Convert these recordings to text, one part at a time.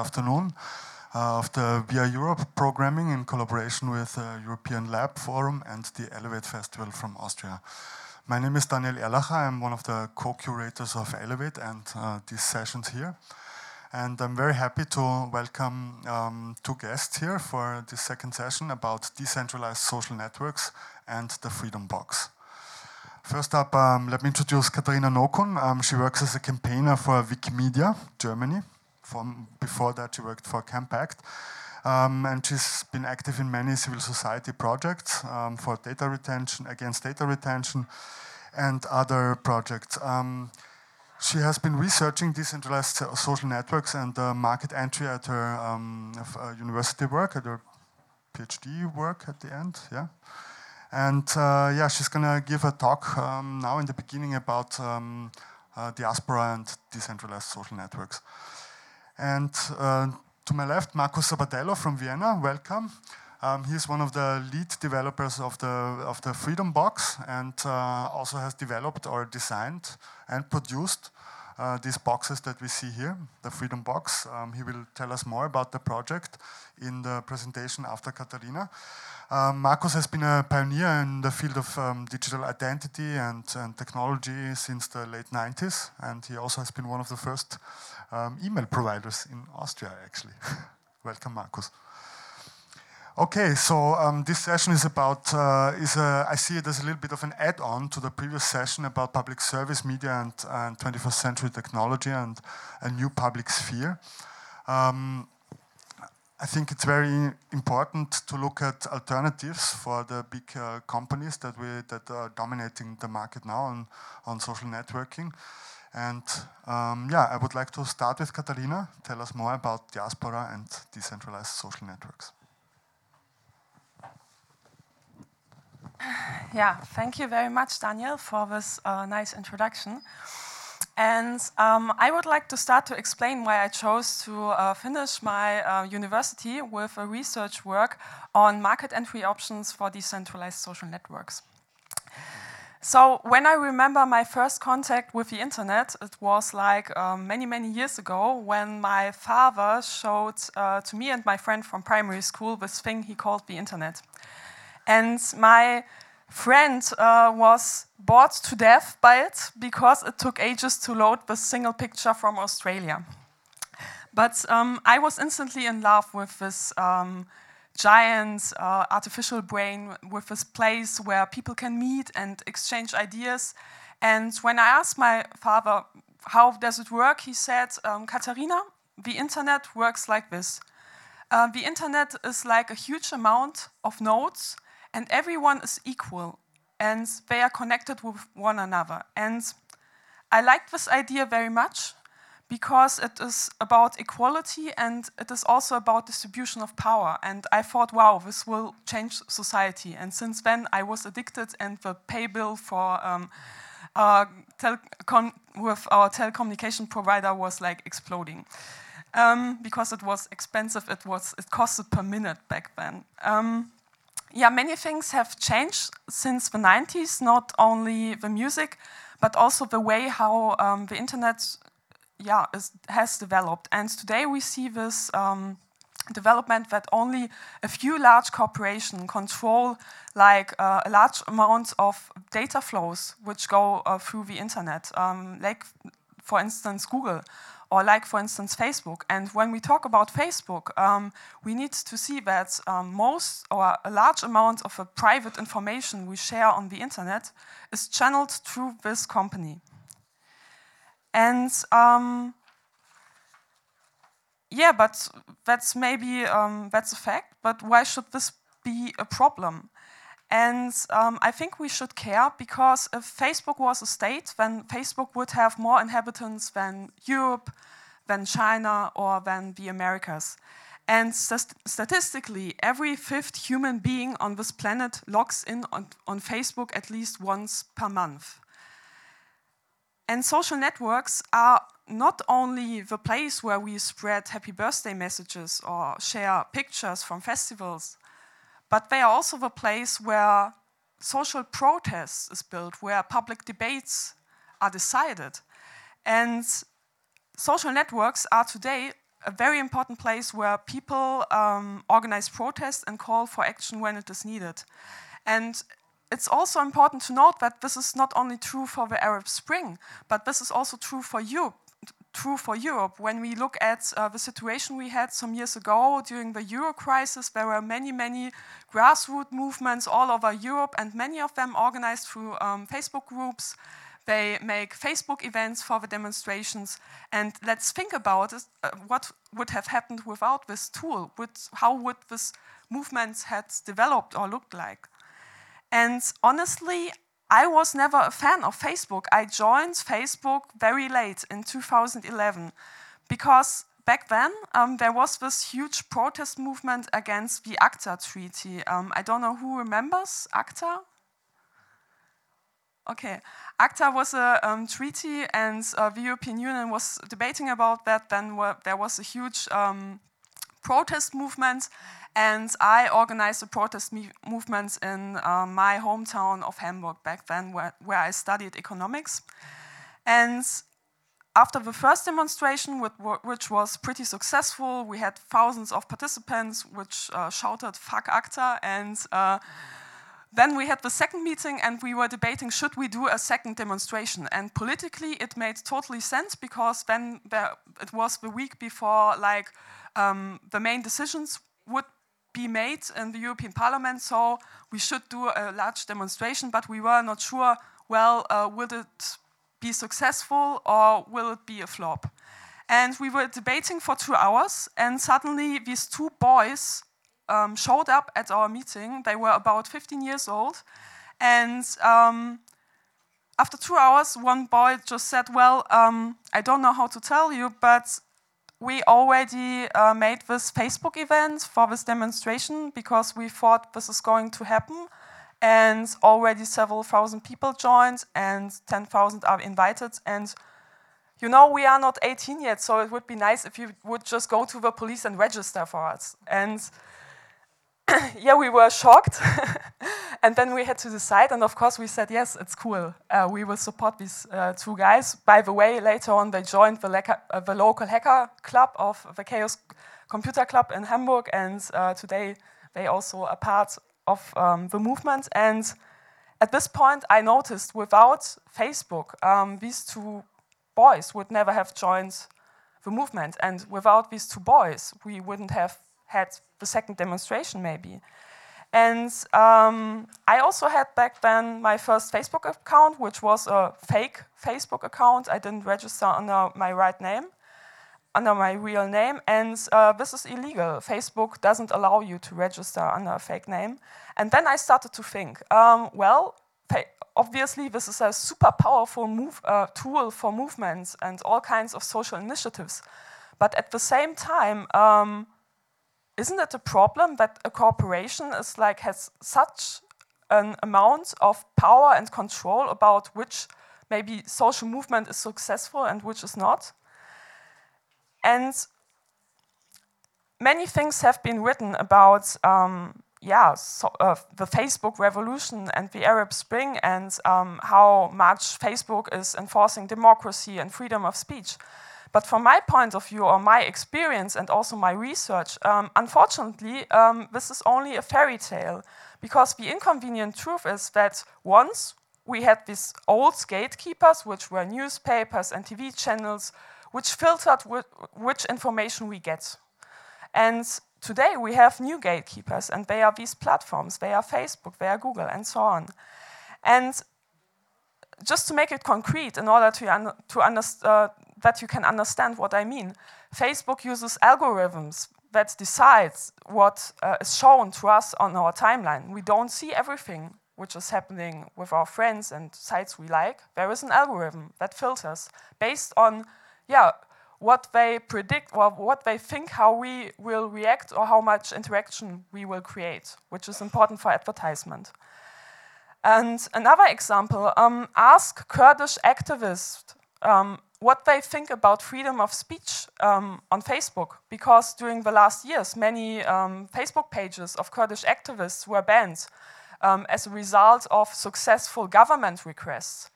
afternoon uh, of the Via Europe programming in collaboration with the uh, European Lab Forum and the Elevate Festival from Austria. My name is Daniel Erlacher. I'm one of the co-curators of Elevate and uh, these sessions here. And I'm very happy to welcome um, two guests here for this second session about decentralized social networks and the Freedom Box. First up, um, let me introduce Katharina Nocun. Um, she works as a campaigner for Wikimedia Germany. From before that, she worked for Campact. Um, and she's been active in many civil society projects um, for data retention, against data retention, and other projects. Um, she has been researching decentralized social networks and uh, market entry at her um, uh, university work, at her PhD work at the end, yeah. And uh, yeah, she's gonna give a talk um, now in the beginning about um, uh, diaspora and decentralized social networks. And uh, to my left, Marco Sabadello from Vienna, welcome. Um, he's one of the lead developers of the of the Freedom Box, and uh, also has developed or designed and produced uh, these boxes that we see here, the Freedom Box. Um, he will tell us more about the project in the presentation after Katharina. Um, has been a pioneer in the field of um, digital identity and, and, technology since the late 90s, and he also has been one of the first um, email providers in Austria, actually. Welcome, Marcus. Okay, so um, this session is about, uh, is a, I see it as a little bit of an add-on to the previous session about public service, media, and, and 21st century technology and a new public sphere. Um, I think it's very important to look at alternatives for the big uh, companies that we that are dominating the market now on, on social networking. And um, yeah, I would like to start with Catalina. Tell us more about diaspora and decentralized social networks. Yeah, thank you very much, Daniel, for this uh, nice introduction. And um, I would like to start to explain why I chose to uh, finish my uh, university with a research work on market entry options for decentralized social networks. So when I remember my first contact with the internet, it was like um, many, many years ago when my father showed uh, to me and my friend from primary school this thing he called the internet. And my friend uh, was bored to death by it because it took ages to load the single picture from Australia. But um, I was instantly in love with this um, giant uh, artificial brain, with this place where people can meet and exchange ideas. And when I asked my father, how does it work? He said, um, Katharina, the internet works like this. Uh, the internet is like a huge amount of nodes and everyone is equal and they are connected with one another. And I like this idea very much because it is about equality and it is also about distribution of power. And I thought, wow, this will change society. And since then, I was addicted, and the pay bill for um, uh, with our telecommunication provider was like exploding. Um, because it was expensive, it was it costed per minute back then. Um, yeah, many things have changed since the 90s, not only the music, but also the way how um, the internet yeah, is, has developed. And today we see this um, development that only a few large corporations control like uh, a large amount of data flows which go uh, through the internet, um, like for instance Google or like, for instance, Facebook. And when we talk about Facebook, um, we need to see that um, most or a large amount of private information we share on the internet is channeled through this company. And um, yeah, but that's maybe um, that's a fact. But why should this be a problem? And um, I think we should care because if Facebook was a state, then Facebook would have more inhabitants than Europe, than China, or than the Americas. And st statistically, every fifth human being on this planet logs in on, on Facebook at least once per month. And social networks are not only the place where we spread happy birthday messages or share pictures from festivals, but they are also the place where social protest is built, where public debates are decided. And social networks are today a very important place where people um, organize protests and call for action when it is needed. And it's also important to note that this is not only true for the Arab Spring, but this is also true for Europe. True for Europe. When we look at uh, the situation we had some years ago during the Euro crisis, there were many, many grassroots movements all over Europe, and many of them organized through um, Facebook groups. They make Facebook events for the demonstrations. And let's think about it, uh, what would have happened without this tool. Would, how would this movement have developed or looked like? And honestly, I was never a fan of Facebook. I joined Facebook very late in 2011 because back then um, there was this huge protest movement against the ACTA treaty. Um, I don't know who remembers ACTA. Okay, ACTA was a um, treaty, and uh, the European Union was debating about that. Then there was a huge um, protest movement, and I organized a protest movement in uh, my hometown of Hamburg back then, where, where I studied economics. And after the first demonstration, which was pretty successful, we had thousands of participants which uh, shouted "fuck ACTA," and uh, then we had the second meeting, and we were debating should we do a second demonstration. And politically, it made totally sense because then there, it was the week before, like um, the main decisions would be made in the European Parliament, so we should do a large demonstration, but we were not sure, well, uh, will it be successful or will it be a flop? And we were debating for two hours, and suddenly these two boys um, showed up at our meeting. They were about 15 years old, and um, after two hours, one boy just said, Well, um, I don't know how to tell you, but we already uh, made this Facebook event for this demonstration because we thought this is going to happen. And already several thousand people joined, and 10,000 are invited. And you know, we are not 18 yet, so it would be nice if you would just go to the police and register for us. And yeah, we were shocked. and then we had to decide, and of course, we said, yes, it's cool. Uh, we will support these uh, two guys. By the way, later on, they joined the, uh, the, local hacker club of the Chaos Computer Club in Hamburg, and uh, today they also are part of um, the movement. And at this point, I noticed without Facebook, um, these two boys would never have joined the movement. And without these two boys, we wouldn't have had the second demonstration, maybe. And um, I also had back then my first Facebook account, which was a fake Facebook account. I didn't register under my right name, under my real name, and uh, this is illegal. Facebook doesn't allow you to register under a fake name. And then I started to think, um, well, obviously this is a super powerful move, uh, tool for movements and all kinds of social initiatives. But at the same time, um, isn't it a problem that a corporation is like has such an amount of power and control about which maybe social movement is successful and which is not? And many things have been written about um, yeah, so, uh, the Facebook revolution and the Arab Spring and um, how much Facebook is enforcing democracy and freedom of speech. But from my point of view, or my experience, and also my research, um, unfortunately, um, this is only a fairy tale. Because the inconvenient truth is that once we had these old gatekeepers, which were newspapers and TV channels, which filtered which information we get. And today we have new gatekeepers, and they are these platforms. They are Facebook, they are Google, and so on. And just to make it concrete, in order to, un to understand, uh, that you can understand what I mean. Facebook uses algorithms that decides what uh, is shown to us on our timeline. We don't see everything which is happening with our friends and sites we like. There is an algorithm that filters based on, yeah, what they predict or what they think how we will react or how much interaction we will create, which is important for advertisement. And another example, um, ask Kurdish activists um, what they think about freedom of speech um, on Facebook, because during the last years, many um, Facebook pages of Kurdish activists were banned um, as a result of successful government requests.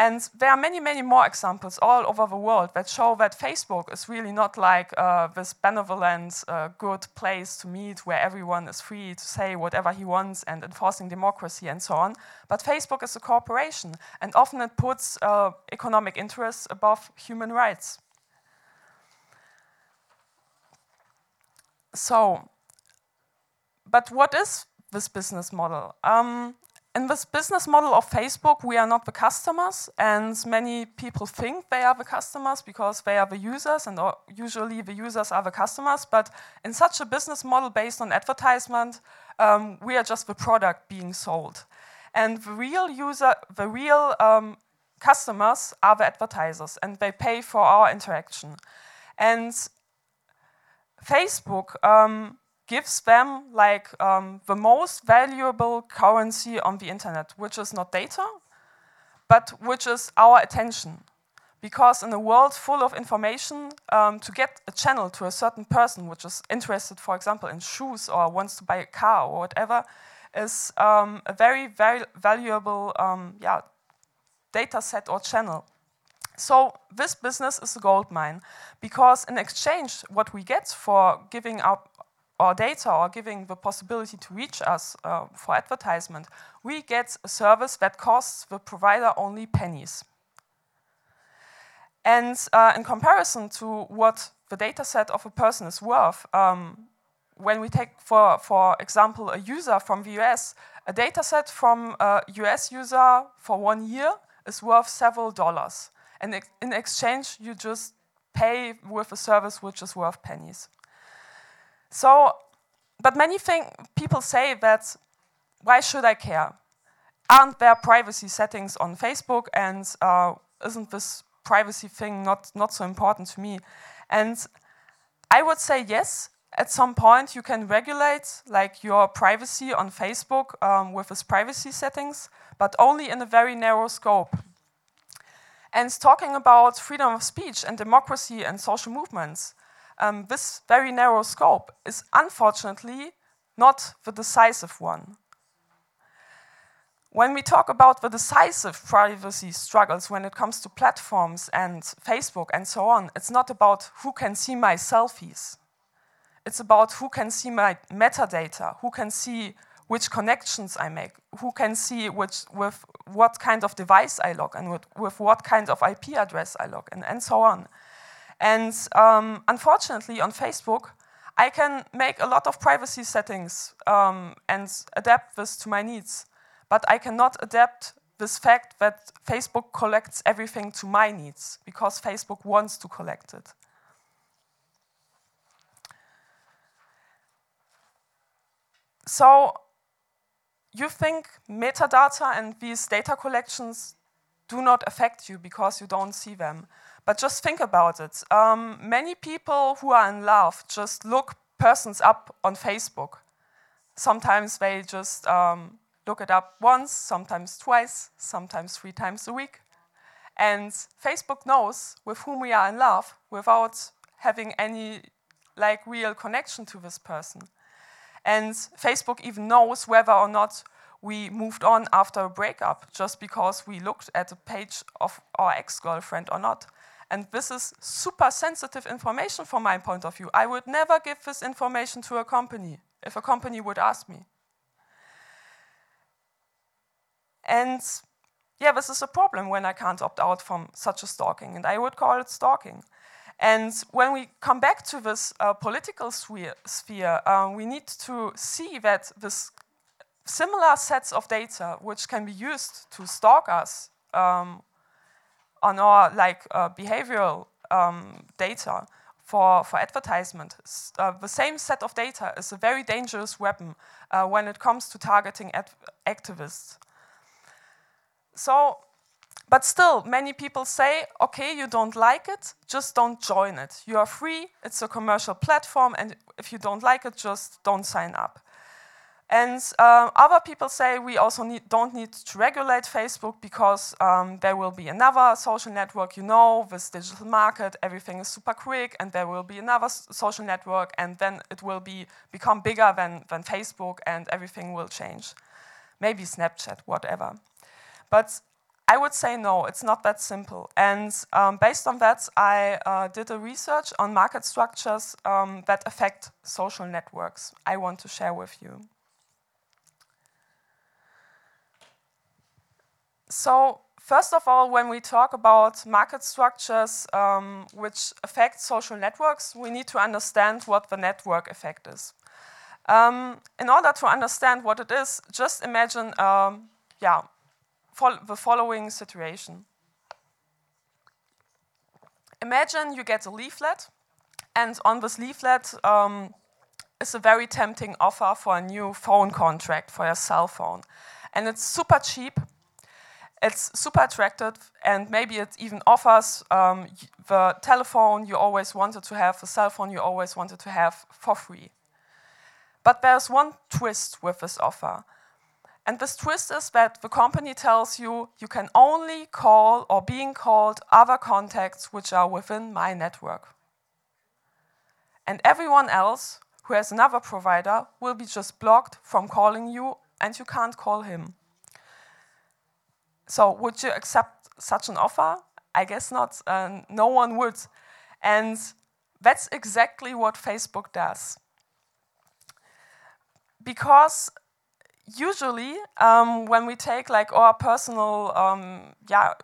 And there are many, many more examples all over the world that show that Facebook is really not like uh, this benevolent, uh, good place to meet where everyone is free to say whatever he wants and enforcing democracy and so on. But Facebook is a corporation, and often it puts uh, economic interests above human rights. So, but what is this business model? Um, in this business model of Facebook, we are not the customers, and many people think they are the customers because they are the users, and usually the users are the customers. But in such a business model based on advertisement, um, we are just the product being sold. And the real user, the real um, customers are the advertisers, and they pay for our interaction. And Facebook um, gives them like um, the most valuable currency on the internet, which is not data, but which is our attention. Because in a world full of information, um, to get a channel to a certain person which is interested, for example, in shoes or wants to buy a car or whatever, is um, a very, very valuable um, yeah, data set or channel. So this business is a gold mine because in exchange, what we get for giving up our data or giving the possibility to reach us uh, for advertisement, we get a service that costs the provider only pennies. And uh, in comparison to what the data set of a person is worth, um, when we take, for, for example, a user from the US, a data set from a US user for one year is worth several dollars. And in exchange, you just pay with a service which is worth pennies. So, but many think, people say that why should I care? Aren't there privacy settings on Facebook and uh, isn't this privacy thing not, not so important to me? And I would say yes, at some point you can regulate like your privacy on Facebook um, with its privacy settings, but only in a very narrow scope. And talking about freedom of speech and democracy and social movements, um, this very narrow scope is unfortunately not the decisive one. When we talk about the decisive privacy struggles when it comes to platforms and Facebook and so on, it's not about who can see my selfies. It's about who can see my metadata, who can see which connections I make, who can see which, with what kind of device I log and with, with what kind of IP address I log and, and so on. And um, unfortunately, on Facebook, I can make a lot of privacy settings um, and adapt this to my needs. But I cannot adapt this fact that Facebook collects everything to my needs because Facebook wants to collect it. So you think metadata and these data collections do not affect you because you don't see them. But just think about it. Um, many people who are in love just look persons up on Facebook. Sometimes they just um, look it up once, sometimes twice, sometimes three times a week. And Facebook knows with whom we are in love without having any like real connection to this person. And Facebook even knows whether or not we moved on after a breakup just because we looked at a page of our ex girlfriend or not. And this is super sensitive information from my point of view. I would never give this information to a company if a company would ask me. And yeah, this is a problem when I can't opt out from such a stalking, and I would call it stalking. And when we come back to this uh, political sphere, um, we need to see that this similar sets of data, which can be used to stalk us um, on our like uh, behavioral um, data for, for advertisement, uh, the same set of data is a very dangerous weapon uh, when it comes to targeting activists. So but still, many people say, okay, you don't like it, just don't join it. You are free, it's a commercial platform, and if you don't like it, just don't sign up. And uh, other people say we also need, don't need to regulate Facebook because um, there will be another social network, you know, this digital market, everything is super quick, and there will be another social network, and then it will be become bigger than, than Facebook, and everything will change. Maybe Snapchat, whatever. But I would say no, it's not that simple. And um, based on that, I uh, did a research on market structures um, that affect social networks I want to share with you. So first of all, when we talk about market structures um, which affect social networks, we need to understand what the network effect is. Um, in order to understand what it is, just imagine um, yeah, fol the following situation. Imagine you get a leaflet, and on this leaflet um, is a very tempting offer for a new phone contract for your cell phone. And it's super cheap, it's super attractive, and maybe it even offers um, the telephone you always wanted to have, the cell phone you always wanted to have for free. But there's one twist with this offer. And this twist is that the company tells you you can only call or being called other contacts which are within my network. And everyone else who has another provider will be just blocked from calling you and you can't call him. So would you accept such an offer? I guess not. Uh, no one would. And that's exactly what Facebook does. Because usually um, when we take like our personal um, yeah,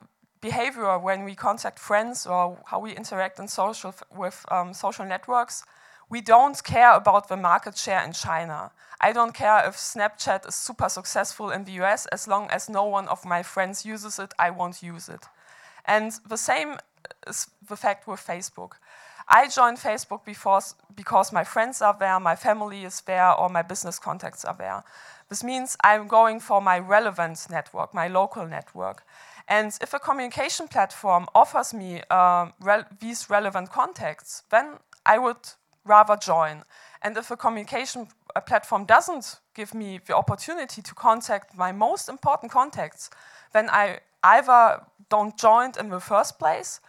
behavior when we contact friends or how we interact in social with um, social networks, we don't care about the market share in China. I don't care if Snapchat is super successful in the US, as long as no one of my friends uses it, I won't use it. And the same is the fact with Facebook. I joined Facebook because, because my friends are there, my family is there, or my business contacts are there. This means I'm going for my relevant network, my local network. And if a communication platform offers me uh, these relevant contacts, then I would rather join. And if a communication a platform doesn't give me the opportunity to contact my most important contacts, then I either don't join in the first place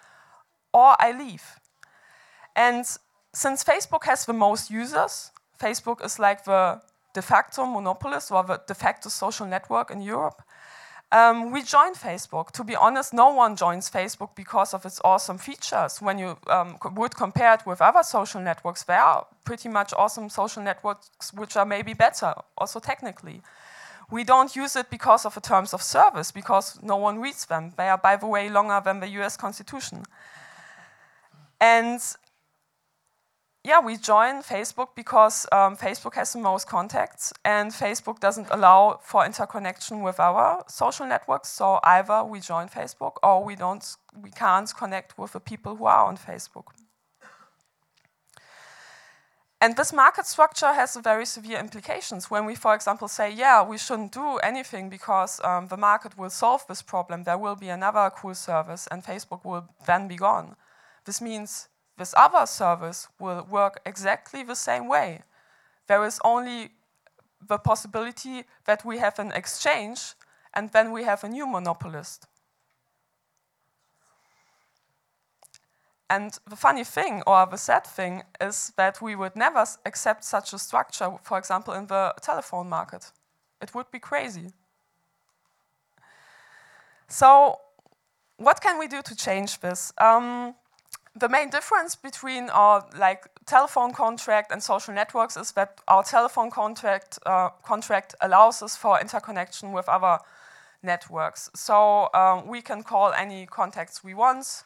or I leave. And since Facebook has the most users, Facebook is like the de facto monopolist or the de facto social network in Europe, um, we joined Facebook. To be honest, no one joins Facebook because of its awesome features. When you um, would compare it with other social networks, there are pretty much awesome social networks which are maybe better, also technically. We don't use it because of the terms of service, because no one reads them. They are, by the way, longer than the US Constitution. And yeah, we join Facebook because um, Facebook has the most contacts and Facebook doesn't allow for interconnection with our social networks. So either we join Facebook or we don't, we can't connect with the people who are on Facebook. And this market structure has very severe implications. When we, for example, say, yeah, we shouldn't do anything because um, the market will solve this problem, there will be another cool service and Facebook will then be gone. This means this other service will work exactly the same way. There is only the possibility that we have an exchange and then we have a new monopolist. And the funny thing, or the sad thing, is that we would never accept such a structure, for example, in the telephone market. It would be crazy. So, what can we do to change this? Um, the main difference between our like telephone contract and social networks is that our telephone contract uh, contract allows us for interconnection with other networks. So um, we can call any contacts we want,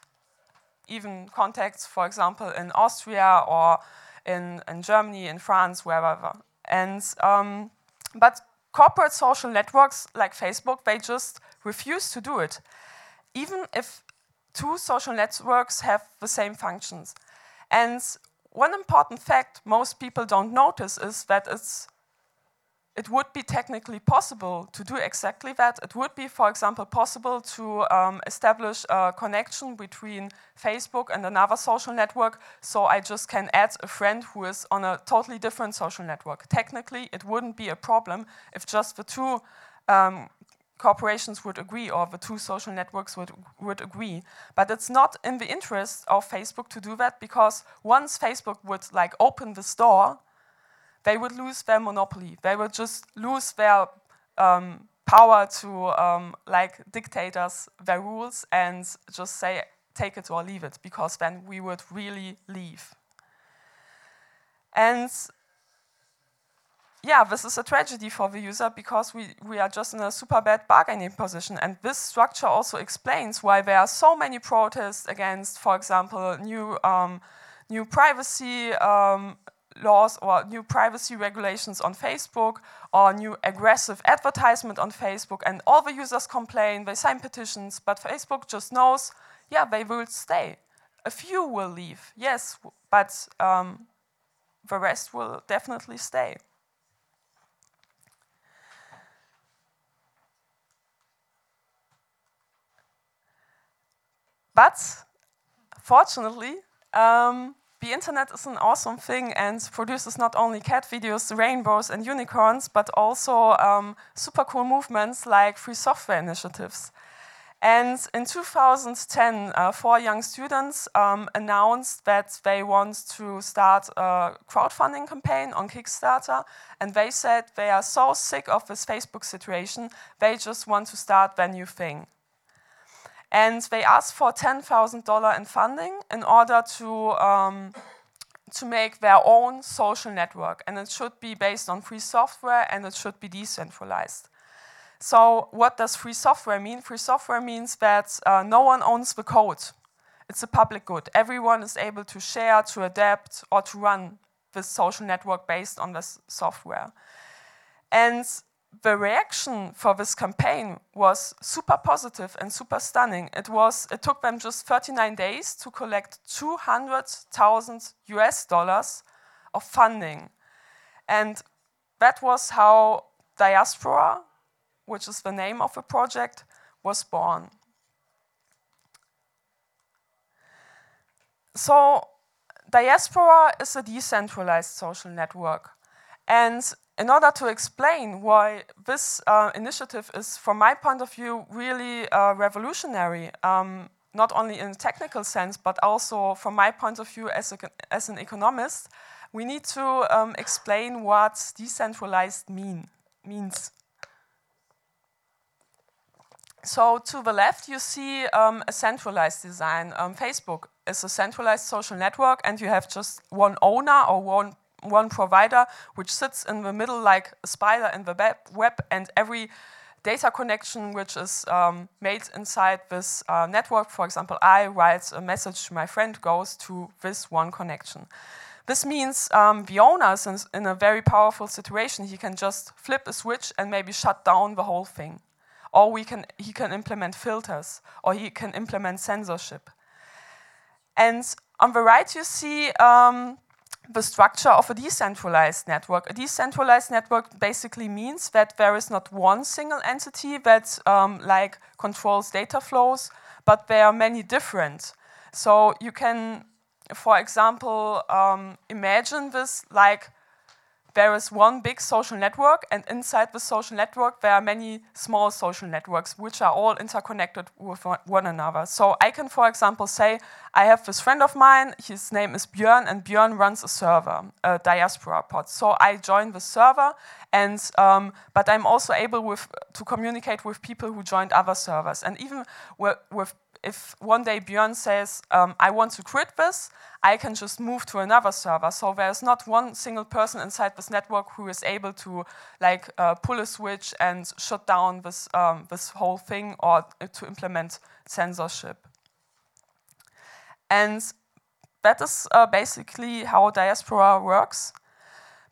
even contacts, for example, in Austria or in, in Germany, in France, wherever. And um, but corporate social networks like Facebook, they just refuse to do it, even if two social networks have the same functions. And one important fact most people don't notice is that it would be technically possible to do exactly that. It would be, for example, possible to um, establish a connection between Facebook and another social network, so I just can add a friend who is on a totally different social network. Technically, it wouldn't be a problem if just the two um, corporations would agree or the two social networks would, would agree. But it's not in the interest of Facebook to do that because once Facebook would like open the store, they would lose their monopoly. They would just lose their um, power to um, like us their rules and just say take it or leave it because then we would really leave. And yeah, this is a tragedy for the user because we, we are just in a super bad bargaining position. And this structure also explains why there are so many protests against, for example, new, um, new privacy um, laws or new privacy regulations on Facebook or new aggressive advertisement on Facebook. And all the users complain, they sign petitions, but Facebook just knows, yeah, they will stay. A few will leave, yes, but um, the rest will definitely stay. But fortunately, um, the internet is an awesome thing and produces not only cat videos, rainbows, and unicorns, but also um, super cool movements like free software initiatives. And in 2010, uh, four young students um, announced that they want to start a crowdfunding campaign on Kickstarter. And they said they are so sick of this Facebook situation, they just want to start their new thing. And they asked for $10,000 in funding in order to, um, to make their own social network. And it should be based on free software and it should be decentralized. So what does free software mean? Free software means that uh, no one owns the code. It's a public good. Everyone is able to share, to adapt, or to run this social network based on this software. And the reaction for this campaign was super positive and super stunning. It was it took them just 39 days to collect 200,000 US dollars of funding. And that was how Diaspora, which is the name of the project, was born. So Diaspora is a decentralized social network. And in order to explain why this uh, initiative is, from my point of view, really uh, revolutionary, um, not only in a technical sense, but also from my point of view as, a, as an economist, we need to um, explain what decentralized mean, means. So to the left, you see um, a centralized design. Um, Facebook is a centralized social network, and you have just one owner or one one provider which sits in the middle like a spider in the web, and every data connection which is um, made inside this uh, network, for example, I write a message to my friend, goes to this one connection. This means um, the owner is in a very powerful situation. He can just flip a switch and maybe shut down the whole thing. Or we can, he can implement filters, or he can implement censorship. And on the right, you see um, the structure of a decentralized network. A decentralized network basically means that there is not one single entity that um, like controls data flows, but there are many different. So you can, for example, um, imagine this like there is one big social network, and inside the social network, there are many small social networks which are all interconnected with one another. So I can, for example, say, I have this friend of mine, his name is Björn, and Björn runs a server, a diaspora pod. So I join the server, and um, but I'm also able with, to communicate with people who joined other servers. And even with, with if one day Björn says, um, I want to quit this, I can just move to another server. So there's not one single person inside this network who is able to like uh, pull a switch and shut down this, um, this whole thing or to implement censorship. And that is uh, basically how diaspora works.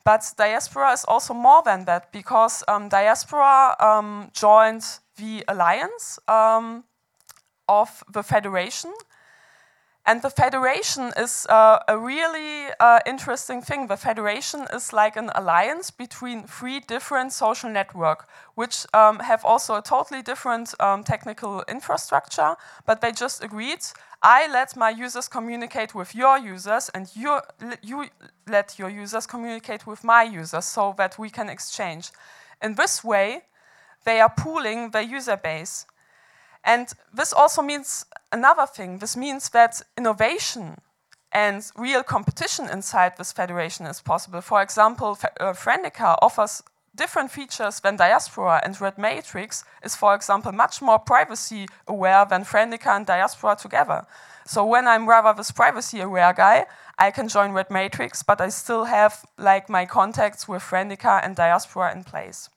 But diaspora is also more than that because um, diaspora um, joined the alliance um, of the federation. And the federation is uh, a really uh, interesting thing. The federation is like an alliance between three different social networks, which um, have also a totally different um, technical infrastructure, but they just agreed, I let my users communicate with your users, and you, you let your users communicate with my users so that we can exchange. In this way, they are pooling their user base. And this also means another thing. This means that innovation and real competition inside this federation is possible. For example, uh, offers different features than Diaspora and Red Matrix is, for example, much more privacy aware than Friendica and Diaspora together. So when I'm rather this privacy aware guy, I can join Red Matrix, but I still have like my contacts with Friendica and Diaspora in place.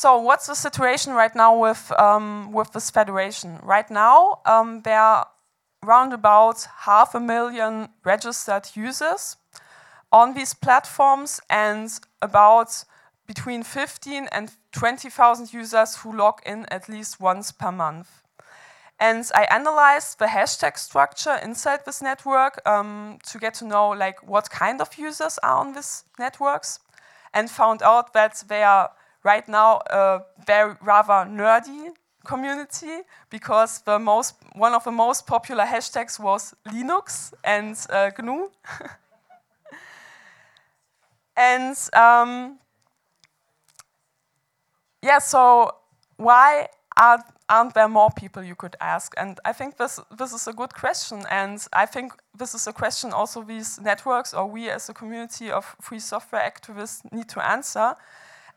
So what's the situation right now with, um, with this federation? Right now, um, there are around about half a million registered users on these platforms and about between 15 and 20,000 users who log in at least once per month. And I analyzed the hashtag structure inside this network um, to get to know like what kind of users are on these networks and found out that they are right now a very rather nerdy community because the most one of the most popular hashtags was Linux and uh, GNU. and um, yeah, so why are, aren't there more people you could ask? And I think this this is a good question, and I think this is a question also these networks or we as a community of free software activists need to answer.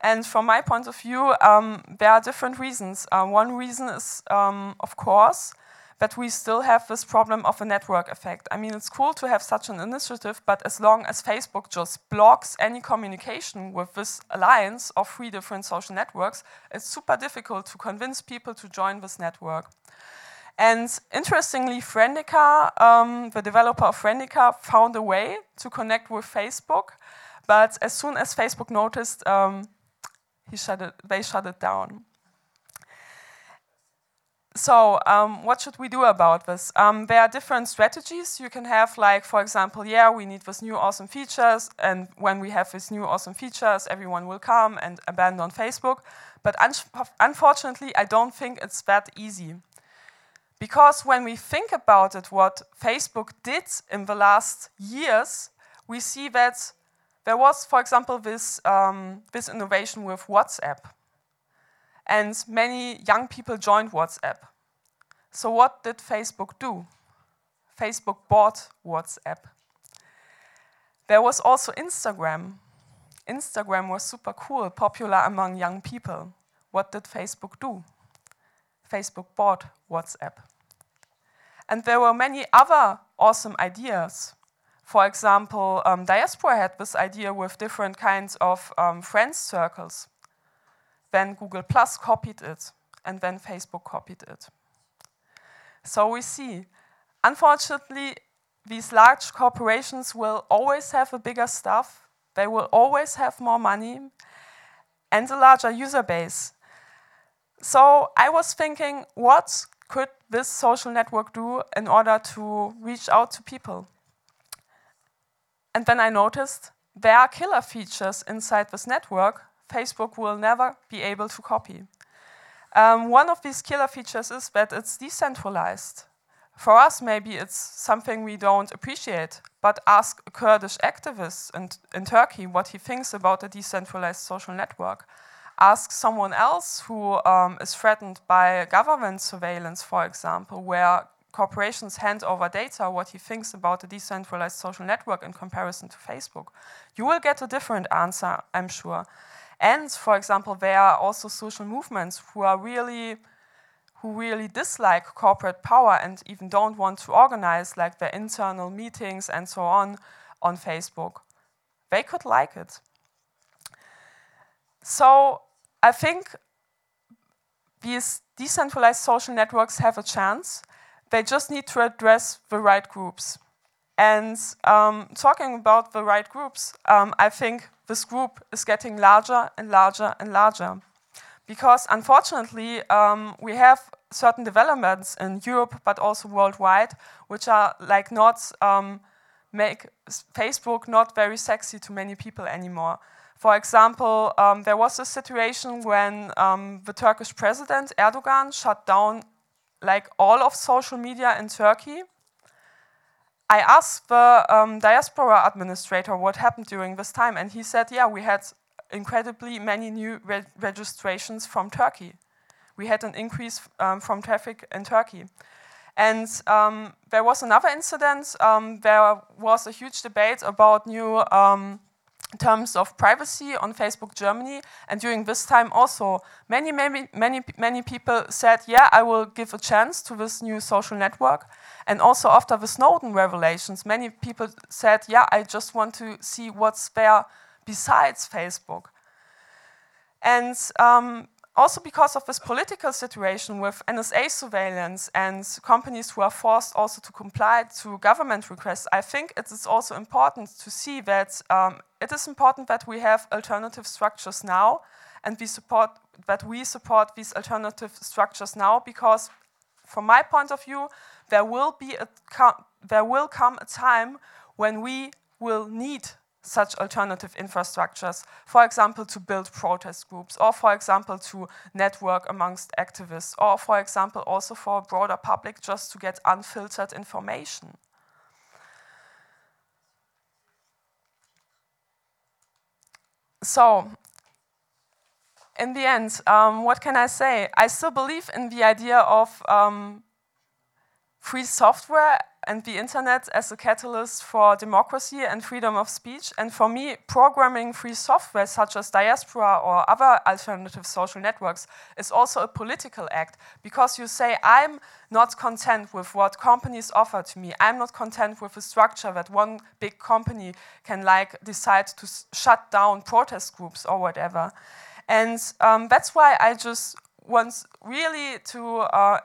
And from my point of view, um, there are different reasons. Uh, one reason is, um, of course, that we still have this problem of a network effect. I mean, it's cool to have such an initiative, but as long as Facebook just blocks any communication with this alliance of three different social networks, it's super difficult to convince people to join this network. And interestingly, Friendica, um, the developer of Friendica, found a way to connect with Facebook. But as soon as Facebook noticed um, he shut it, they shut it down. So, um, what should we do about this? Um, there are different strategies you can have, like, for example, yeah, we need this new awesome features, and when we have these new awesome features, everyone will come and abandon Facebook. But un unfortunately, I don't think it's that easy. Because when we think about it, what Facebook did in the last years, we see that there was, for example, this, um, this innovation with WhatsApp. And many young people joined WhatsApp. So, what did Facebook do? Facebook bought WhatsApp. There was also Instagram. Instagram was super cool, popular among young people. What did Facebook do? Facebook bought WhatsApp. And there were many other awesome ideas for example, um, Diaspora had this idea with different kinds of um, friends circles. Then Google Plus copied it, and then Facebook copied it. So we see, unfortunately, these large corporations will always have a bigger staff, they will always have more money, and a larger user base. So I was thinking, what could this social network do in order to reach out to people? And then I noticed there are killer features inside this network Facebook will never be able to copy. Um, one of these killer features is that it's decentralized. For us, maybe it's something we don't appreciate, but ask a Kurdish activist in, in Turkey what he thinks about a decentralized social network. Ask someone else who um, is threatened by government surveillance, for example, where corporations hand over data, what he thinks about a decentralized social network in comparison to Facebook, you will get a different answer, I'm sure. And for example, there are also social movements who are really who really dislike corporate power and even don't want to organize like their internal meetings and so on on Facebook. They could like it. So I think these decentralized social networks have a chance they just need to address the right groups. And um, talking about the right groups, um, I think this group is getting larger and larger and larger. Because unfortunately, um, we have certain developments in Europe, but also worldwide, which are like not um, make Facebook not very sexy to many people anymore. For example, um, there was a situation when um, the Turkish president Erdogan shut down like all of social media in Turkey. I asked the um, diaspora administrator what happened during this time, and he said, yeah, we had incredibly many new re registrations from Turkey. We had an increase um, from traffic in Turkey. And um, there was another incident. Um, there was a huge debate about new um, terms of privacy on Facebook Germany. And during this time also, many, many, many, many people said, yeah, I will give a chance to this new social network. And also after the Snowden revelations, many people said, yeah, I just want to see what's there besides Facebook. And um, also because of this political situation with NSA surveillance and companies who are forced also to comply to government requests, I think it is also important to see that um, it is important that we have alternative structures now and we support that we support these alternative structures now because from my point of view, there will be a there will come a time when we will need such alternative infrastructures, for example, to build protest groups, or for example, to network amongst activists, or for example, also for a broader public just to get unfiltered information. So, in the end, um, what can I say? I still believe in the idea of um, free software and the internet as a catalyst for democracy and freedom of speech. And for me, programming free software such as Diaspora or other alternative social networks is also a political act because you say, I'm not content with what companies offer to me. I'm not content with a structure that one big company can like decide to shut down protest groups or whatever. And um, that's why I just want really to uh,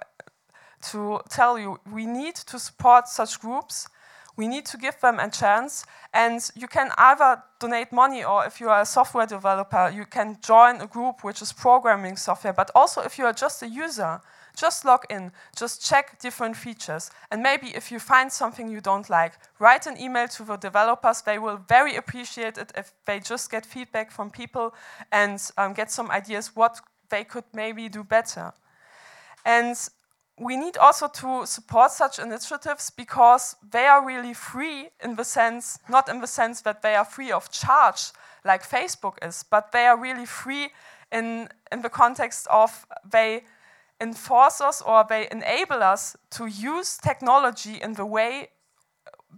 to tell you we need to support such groups. We need to give them a chance. And you can either donate money or if you are a software developer, you can join a group which is programming software. But also if you are just a user, just log in, just check different features. And maybe if you find something you don't like, write an email to the developers. They will very appreciate it if they just get feedback from people and um, get some ideas what they could maybe do better. And we need also to support such initiatives because they are really free in the sense, not in the sense that they are free of charge like Facebook is, but they are really free in, in the context of they enforce us or they enable us to use technology in the way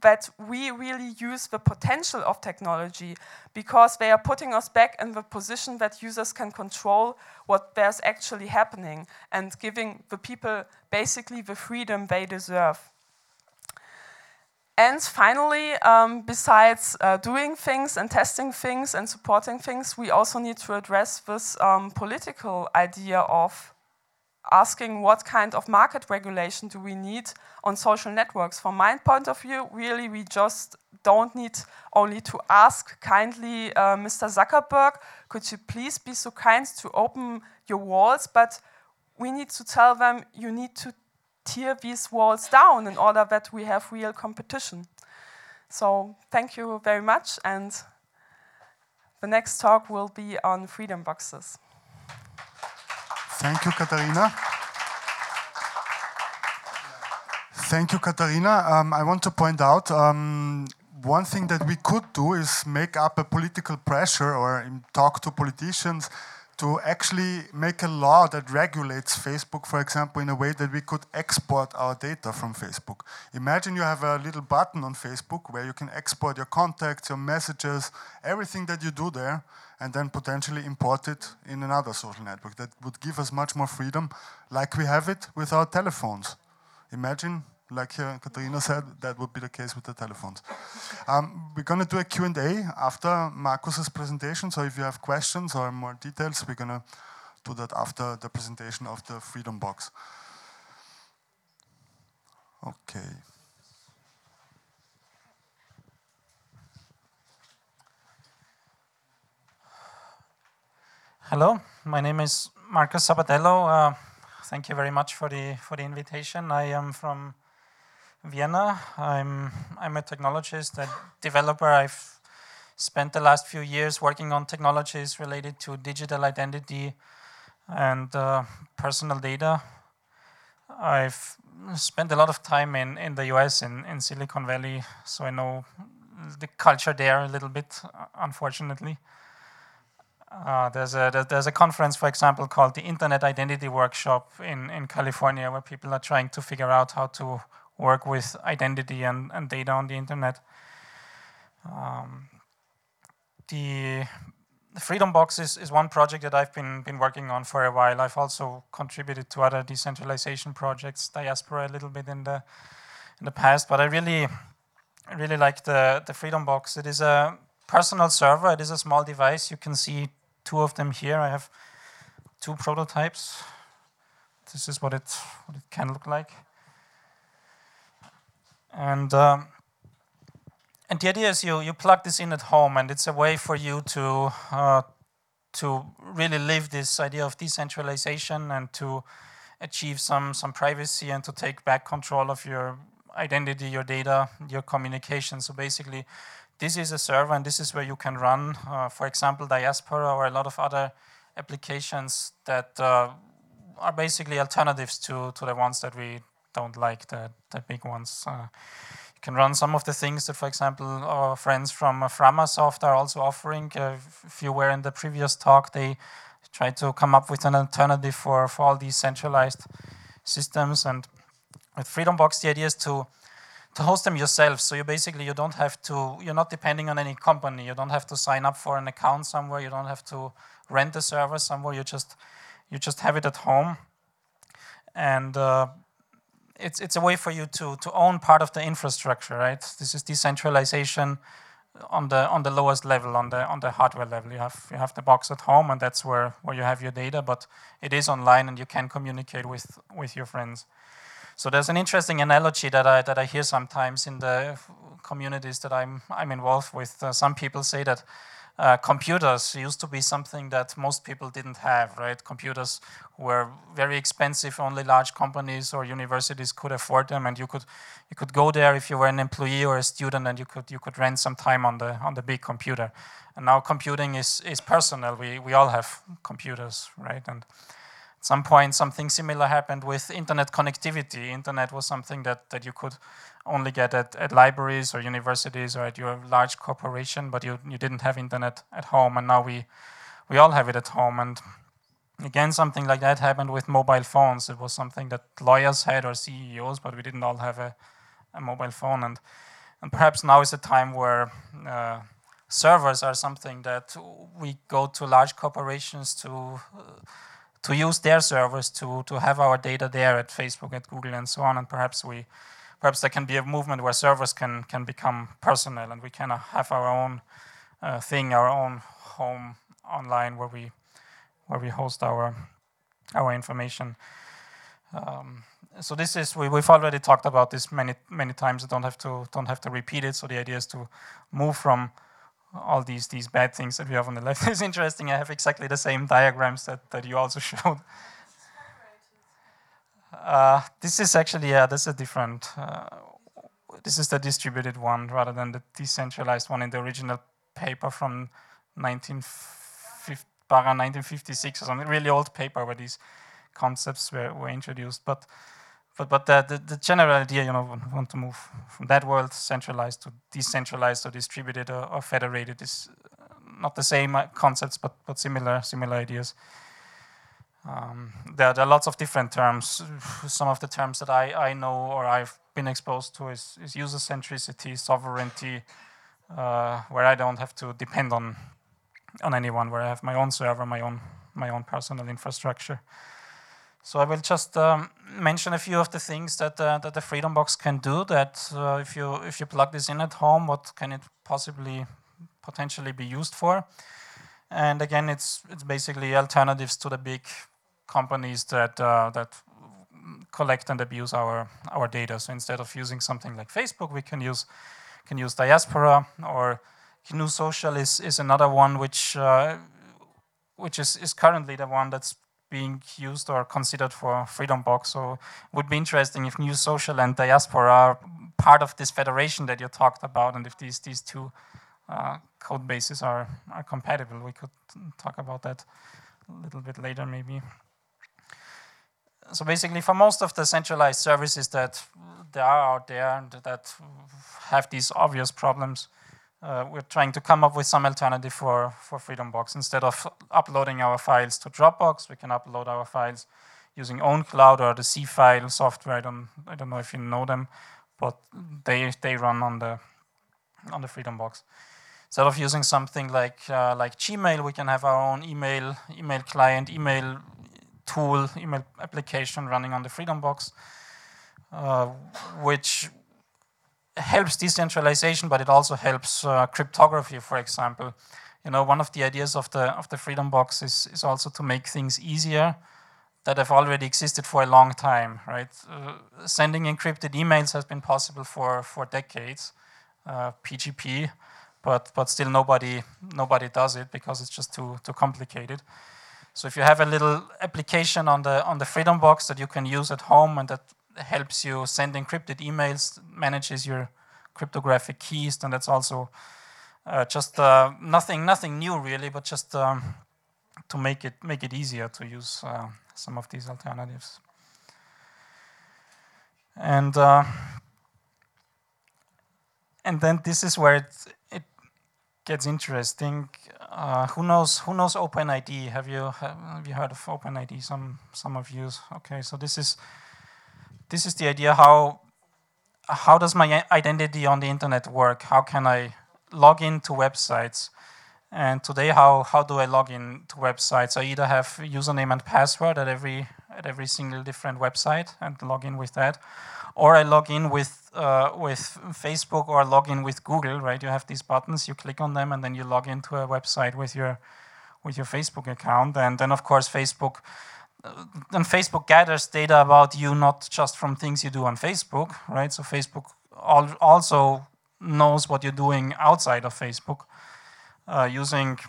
that we really use the potential of technology because they are putting us back in the position that users can control what there's actually happening and giving the people basically the freedom they deserve. And finally, um, besides uh, doing things and testing things and supporting things, we also need to address this um, political idea of asking what kind of market regulation do we need on social networks. From my point of view, really, we just don't need only to ask kindly, uh, Mr. Zuckerberg, could you please be so kind to open your walls? But we need to tell them you need to tear these walls down in order that we have real competition. So thank you very much, and the next talk will be on freedom boxes. Thank you, Katharina. Thank you, Katharina. Um, I want to point out um, one thing that we could do is make up a political pressure or talk to politicians to actually make a law that regulates Facebook, for example, in a way that we could export our data from Facebook. Imagine you have a little button on Facebook where you can export your contacts, your messages, everything that you do there, and then potentially import it in another social network. That would give us much more freedom, like we have it with our telephones. Imagine like uh, Katharina said, that would be the case with the telephones. Um, we're going to do a Q&A after Markus's presentation, so if you have questions or more details, we're going to do that after the presentation of the Freedom Box. Okay. Hello, my name is Markus Sabadello. Uh, thank you very much for the for the invitation. I am from Vienna. I'm, I'm a technologist, a developer. I've spent the last few years working on technologies related to digital identity and uh, personal data. I've spent a lot of time in, in the US, in, in Silicon Valley, so I know the culture there a little bit, unfortunately. Uh, there's, a, there's a conference, for example, called the Internet Identity Workshop in, in California, where people are trying to figure out how to work with identity and, and data on the internet. Um, the Freedom Box is, is one project that I've been, been working on for a while. I've also contributed to other decentralization projects, Diaspora a little bit in the in the past, but I really really like the, the Freedom Box. It is a personal server, it is a small device. You can see two of them here. I have two prototypes. This is what it what it can look like. And um, and the idea is you, you plug this in at home, and it's a way for you to uh, to really live this idea of decentralization and to achieve some some privacy and to take back control of your identity, your data, your communication. So basically, this is a server, and this is where you can run, uh, for example, Diaspora or a lot of other applications that uh, are basically alternatives to to the ones that we don't like, the the big ones. Uh, can run some of the things that, for example, our friends from uh, Framasoft are also offering. Uh, if you were in the previous talk, they tried to come up with an alternative for, for all these centralized systems. And with FreedomBox, the idea is to to host them yourself. So you basically you don't have to. You're not depending on any company. You don't have to sign up for an account somewhere. You don't have to rent a server somewhere. You just you just have it at home, and uh, it's it's a way for you to to own part of the infrastructure, right? This is decentralization on the on the lowest level, on the on the hardware level. You have you have the box at home, and that's where where you have your data. But it is online, and you can communicate with with your friends. So there's an interesting analogy that I that I hear sometimes in the communities that I'm I'm involved with. Uh, some people say that uh, computers used to be something that most people didn't have, right? Computers were very expensive. Only large companies or universities could afford them, and you could you could go there if you were an employee or a student, and you could you could rent some time on the on the big computer. And now computing is is personal. We we all have computers, right? And at some point, something similar happened with internet connectivity. Internet was something that that you could only get at, at libraries or universities or at your large corporation, but you, you didn't have internet at home, and now we, we all have it at home. And again, something like that happened with mobile phones. It was something that lawyers had or CEOs, but we didn't all have a, a mobile phone. And, and perhaps now is a time where uh, servers are something that we go to large corporations to. Uh, to use their servers to, to have our data there at Facebook, at Google, and so on, and perhaps we perhaps there can be a movement where servers can can become personal and we can have our own uh, thing, our own home online where we where we host our our information. Um, so this is we, we've already talked about this many many times. I don't have to don't have to repeat it. So the idea is to move from all these these bad things that we have on the left. it's interesting. I have exactly the same diagrams that, that you also showed. Uh, this is actually, yeah, this is a different, uh, this is the distributed one rather than the decentralized one in the original paper from 1950, 1956 or something, really old paper where these concepts were, were introduced. But but, but the, the, the, general idea, you know, want to move from that world centralized to decentralized or distributed or, or federated is not the same uh, concepts, but, but similar, similar ideas. Um, there, there, are lots of different terms. Some of the terms that I, I know or I've been exposed to is, is user centricity, sovereignty, uh, where I don't have to depend on on anyone, where I have my own server, my own my own personal infrastructure. So I will just um, mention a few of the things that uh, that the Freedom Box can do. That uh, if you if you plug this in at home, what can it possibly potentially be used for? And again, it's it's basically alternatives to the big companies that uh, that collect and abuse our our data. So instead of using something like Facebook, we can use can use Diaspora or GNU Social is, is another one which uh, which is, is currently the one that's being used or considered for Freedom Box. So it would be interesting if GNU Social and Diaspora are part of this federation that you talked about, and if these these two uh, code bases are are compatible. We could talk about that a little bit later, maybe so basically, for most of the centralized services that there are out there and that have these obvious problems, uh, we're trying to come up with some alternative for, for Freedom Box. Instead of uploading our files to Dropbox, we can upload our files using OwnCloud or the Seafile software. I don't, I don't know if you know them, but they, they run on the, on the Freedom Box. instead of using something like uh, like Gmail, we can have our own email email client, email tool, email application running on the Freedom Box, uh, which helps decentralization, but it also helps uh, cryptography, for example. You know, one of the ideas of the of the Freedom Box is is also to make things easier that have already existed for a long time, right? Uh, sending encrypted emails has been possible for for decades, uh, PGP, but but still nobody nobody does it because it's just too too complicated. So if you have a little application on the on the Freedom Box that you can use at home and that helps you send encrypted emails, manages your cryptographic keys, then that's also uh, just uh, nothing nothing new really, but just um, to make it make it easier to use uh, some of these alternatives. And uh, and then this is where it, it gets interesting. Uh, who knows? Who knows OpenID? Have you have you heard of OpenID? Some some of you. Okay, so this is this is the idea. How how does my identity on the internet work? How can I log into websites? And today, how how do I log in to websites? I either have username and password at every at every single different website and log in with that, or I log in with uh, with Facebook or log in with Google. Right? You have these buttons. You click on them, and then you log into a website with your with your Facebook account. And then, of course, Facebook. Uh, then Facebook gathers data about you not just from things you do on Facebook, right? So Facebook al also knows what you're doing outside of Facebook uh, using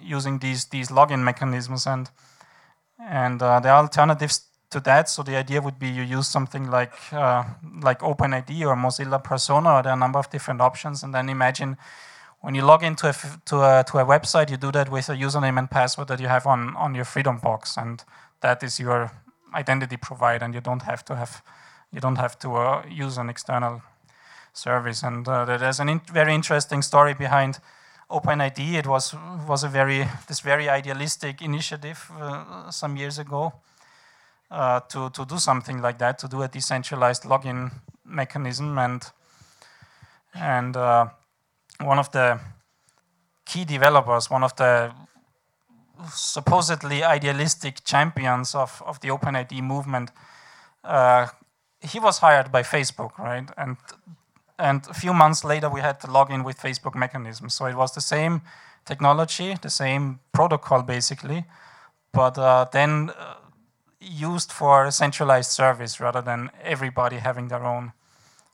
using these these login mechanisms and and uh, there are alternatives to that. So the idea would be you use something like uh, like OpenID or Mozilla Persona. Or there are a number of different options, and then imagine when you log into a to a to a website, you do that with a username and password that you have on on your Freedom Box, and that is your identity provider, and you don't have to have you don't have to uh, use an external service. And uh, there's a in very interesting story behind OpenID. It was was a very this very idealistic initiative uh, some years ago uh, to to do something like that, to do a decentralized login mechanism, and and uh, one of the key developers, one of the supposedly idealistic champions of, of the OpenID movement, uh, he was hired by Facebook, right? And and a few months later, we had to log in with Facebook mechanism. So it was the same technology, the same protocol basically, but uh, then uh, used for a centralized service rather than everybody having their own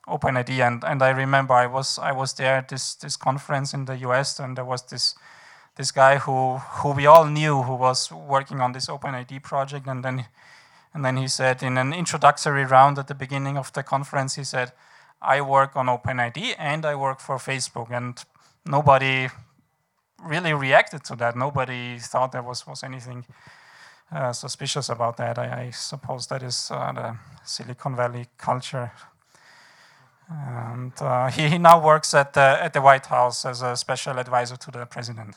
OpenID. And, and I remember I was I was there at this this conference in the US, and there was this this guy who who we all knew who was working on this OpenID project, and then and then he said in an introductory round at the beginning of the conference, he said I work on OpenID and I work for Facebook, and nobody really reacted to that. Nobody thought there was, was anything uh, suspicious about that. I, I suppose that is uh, the Silicon Valley culture. And uh, he, he, now works at the, at the White House as a special advisor to the president.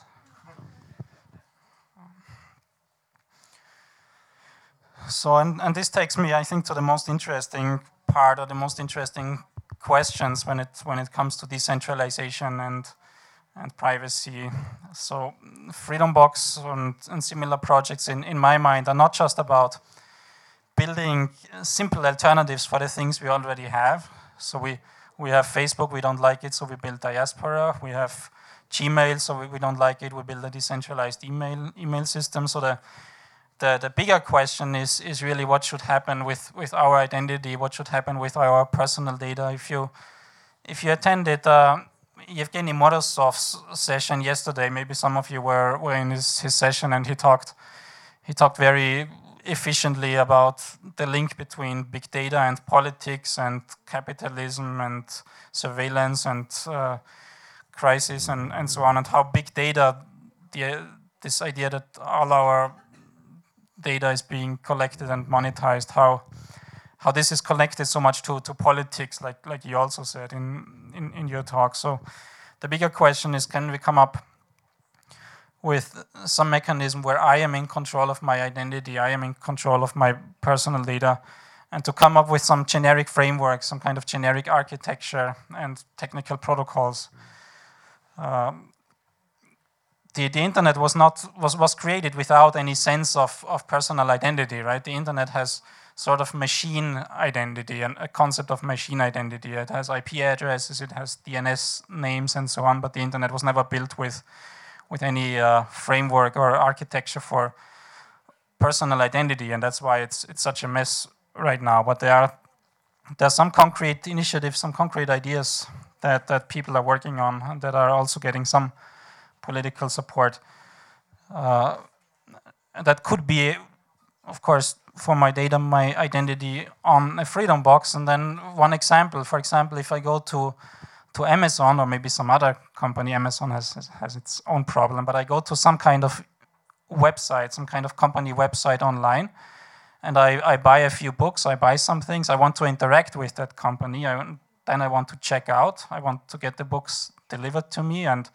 So, and, and this takes me, I think, to the most interesting part or the most interesting questions when it when it comes to decentralization and and privacy. So Freedom Box and, and similar projects in, in my mind are not just about building simple alternatives for the things we already have. So we, we have Facebook, we don't like it, so we build Diaspora. We have Gmail, so we, we don't like it, we build a decentralized email email system. So the the, the bigger question is, is really what should happen with, with our identity, what should happen with our personal data. If you, if you attended uh, Evgeny Morozov's session yesterday, maybe some of you were, were in his, his session and he talked, he talked very efficiently about the link between big data and politics and capitalism and surveillance and uh, crisis and, and so on, and how big data, the, this idea that all our data is being collected and monetized, how how this is connected so much to, to politics, like like you also said in, in, in your talk. So the bigger question is can we come up with some mechanism where I am in control of my identity, I am in control of my personal data, and to come up with some generic framework, some kind of generic architecture and technical protocols um, the, the internet was not was, was created without any sense of, of personal identity, right? The internet has sort of machine identity and a concept of machine identity. It has IP addresses, it has DNS names and so on, but the internet was never built with with any uh, framework or architecture for personal identity, and that's why it's it's such a mess right now. But there are some concrete initiatives, some concrete ideas that that people are working on that are also getting some political support. Uh, that could be, of course, for my data, my identity on a freedom box. And then one example, for example, if I go to to Amazon or maybe some other company, Amazon has has its own problem, but I go to some kind of website, some kind of company website online, and I, I buy a few books, I buy some things, I want to interact with that company, I, then I want to check out, I want to get the books delivered to me, and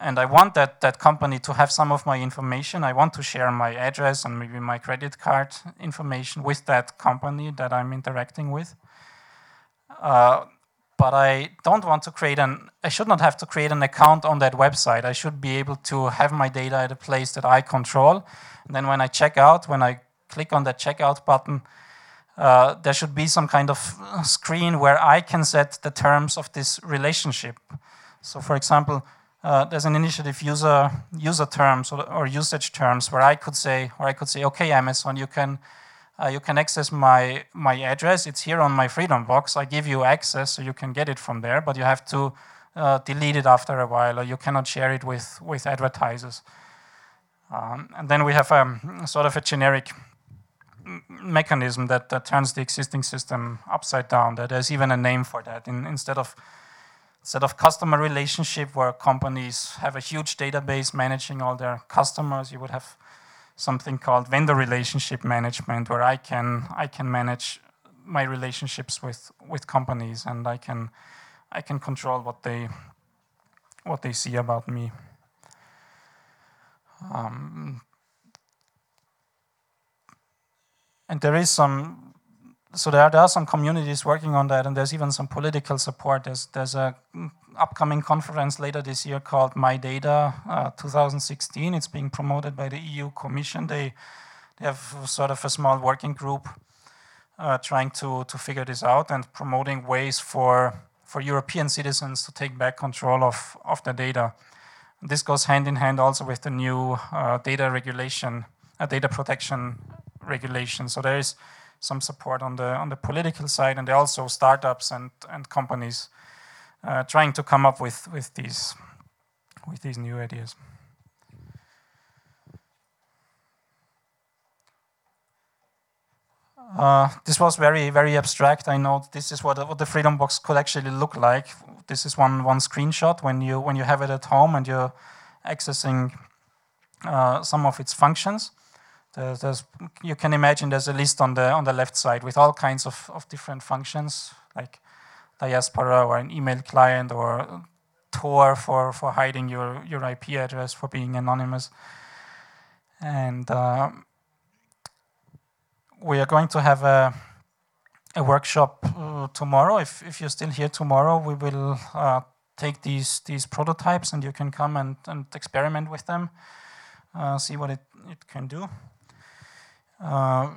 and I want that, that company to have some of my information. I want to share my address and maybe my credit card information with that company that I'm interacting with. Uh, but I don't want to create an, I should not have to create an account on that website. I should be able to have my data at a place that I control. And then when I check out, when I click on that checkout button, uh, there should be some kind of screen where I can set the terms of this relationship. So, for example, uh, there's an initiative user user terms or, or, usage terms where I could say where I could say, okay, Amazon, you can uh, you can access my my address. It's here on my Freedom box. I give you access, so you can get it from there, but you have to uh, delete it after a while, or you cannot share it with with advertisers. Um, and then we have um, sort of a generic mechanism that, that turns the existing system upside down. That there's even a name for that. In, instead of instead of customer relationship where companies have a huge database managing all their customers, you would have something called vendor relationship management where I can I can manage my relationships with with companies and I can I can control what they what they see about me. Um, and there is some so there are, there are some communities working on that, and there's even some political support. There's there's a upcoming conference later this year called My Data uh, 2016. It's being promoted by the EU Commission. They they have sort of a small working group uh, trying to to figure this out and promoting ways for for European citizens to take back control of of their data. This goes hand in hand also with the new uh, data regulation, uh, data protection regulation. So there is some support on the on the political side, and also startups and and companies uh, trying to come up with with these with these new ideas. Uh, this was very, very abstract. I know this is what, what the Freedom Box could actually look like. This is one, one screenshot when you, when you have it at home and you're accessing uh, some of its functions. There's, there's, you can imagine there's a list on the on the left side with all kinds of, of different functions like diaspora or an email client or Tor for, for hiding your, your IP address for being anonymous. And uh, we are going to have a, a workshop uh, tomorrow. If, if you're still here tomorrow, we will uh, take these, these prototypes and you can come and, and experiment with them, uh, see what it, it can do. Uh,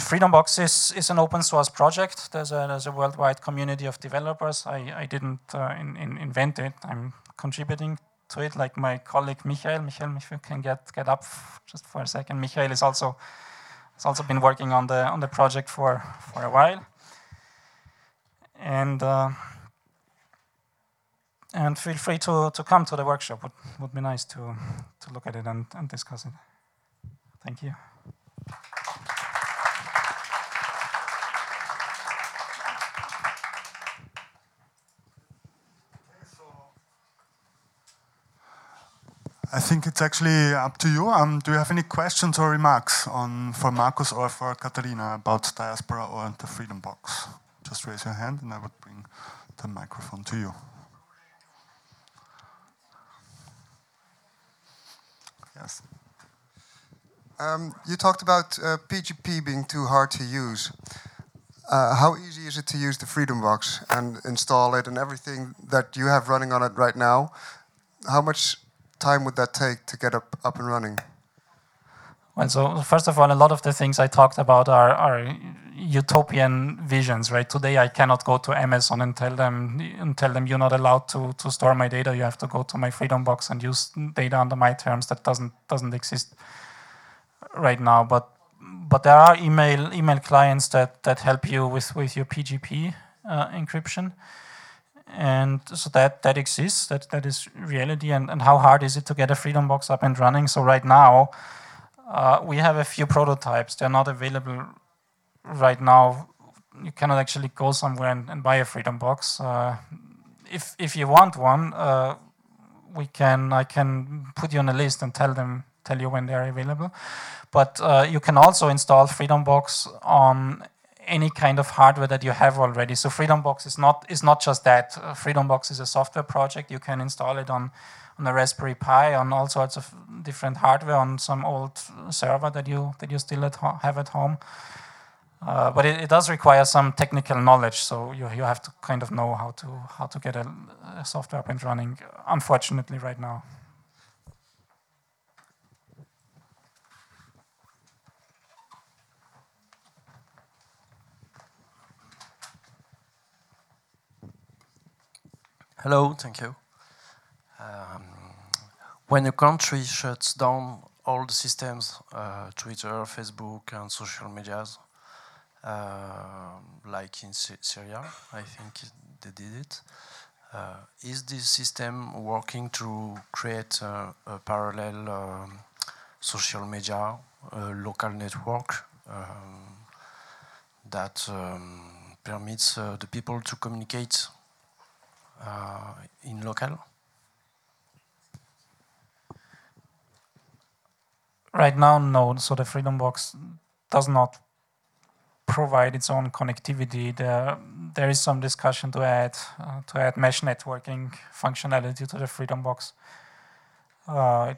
Freedom Box is, is an open source project. There's a, there's a worldwide community of developers. I, I didn't uh, in, in invent it. I'm contributing to it, like my colleague Michael. Michael, if you can get, get up just for a second. Michael is also has also been working on the on the project for, for a while. And uh, and feel free to, to come to the workshop. Would would be nice to to look at it and, and discuss it. Thank you. I think it's actually up to you. Um, do you have any questions or remarks on for Markus or for Katharina about diaspora or the Freedom Box? Just raise your hand and I would bring the microphone to you. Yes. Um, you talked about uh, PGP being too hard to use. uh, how easy is it to use the Freedom Box and install it and everything that you have running on it right now? How much time would that take to get up, up and running? Well, so first of all, a lot of the things I talked about are, are utopian visions, right? Today I cannot go to Amazon and tell them and tell them you're not allowed to, to store my data. You have to go to my Freedom Box and use data under my terms. That doesn't doesn't exist right now. But but there are email email clients that that help you with with your PGP uh, encryption, and so that that exists. That that is reality. And and how hard is it to get a Freedom Box up and running? So right now. Uh, we have a few prototypes. They're not available right now. You cannot actually go somewhere and, and buy a Freedom Box. Uh, if if you want one, uh, we can. I can put you on a list and tell them tell you when they're available. But uh, you can also install Freedom Box on any kind of hardware that you have already. So Freedom Box is not is not just that. Uh, Freedom Box is a software project. You can install it on on a Raspberry Pi, on all sorts of different hardware, on some old server that you that you still at have at home. Uh, but it, it, does require some technical knowledge, so you you have to kind of know how to how to get a, a software up and running. Unfortunately, right now. Hello, thank you. Um, when a country shuts down all the systems, uh, Twitter, Facebook, and social medias, uh, like in Sy Syria, I think they did it. Uh, is this system working to create a parallel um, social media, local network um, that um, permits uh, the people to communicate in local? Right now, no. So the Freedom Box does not provide its own connectivity. There, there is some discussion to add uh, to add mesh networking functionality to the Freedom Box. Uh,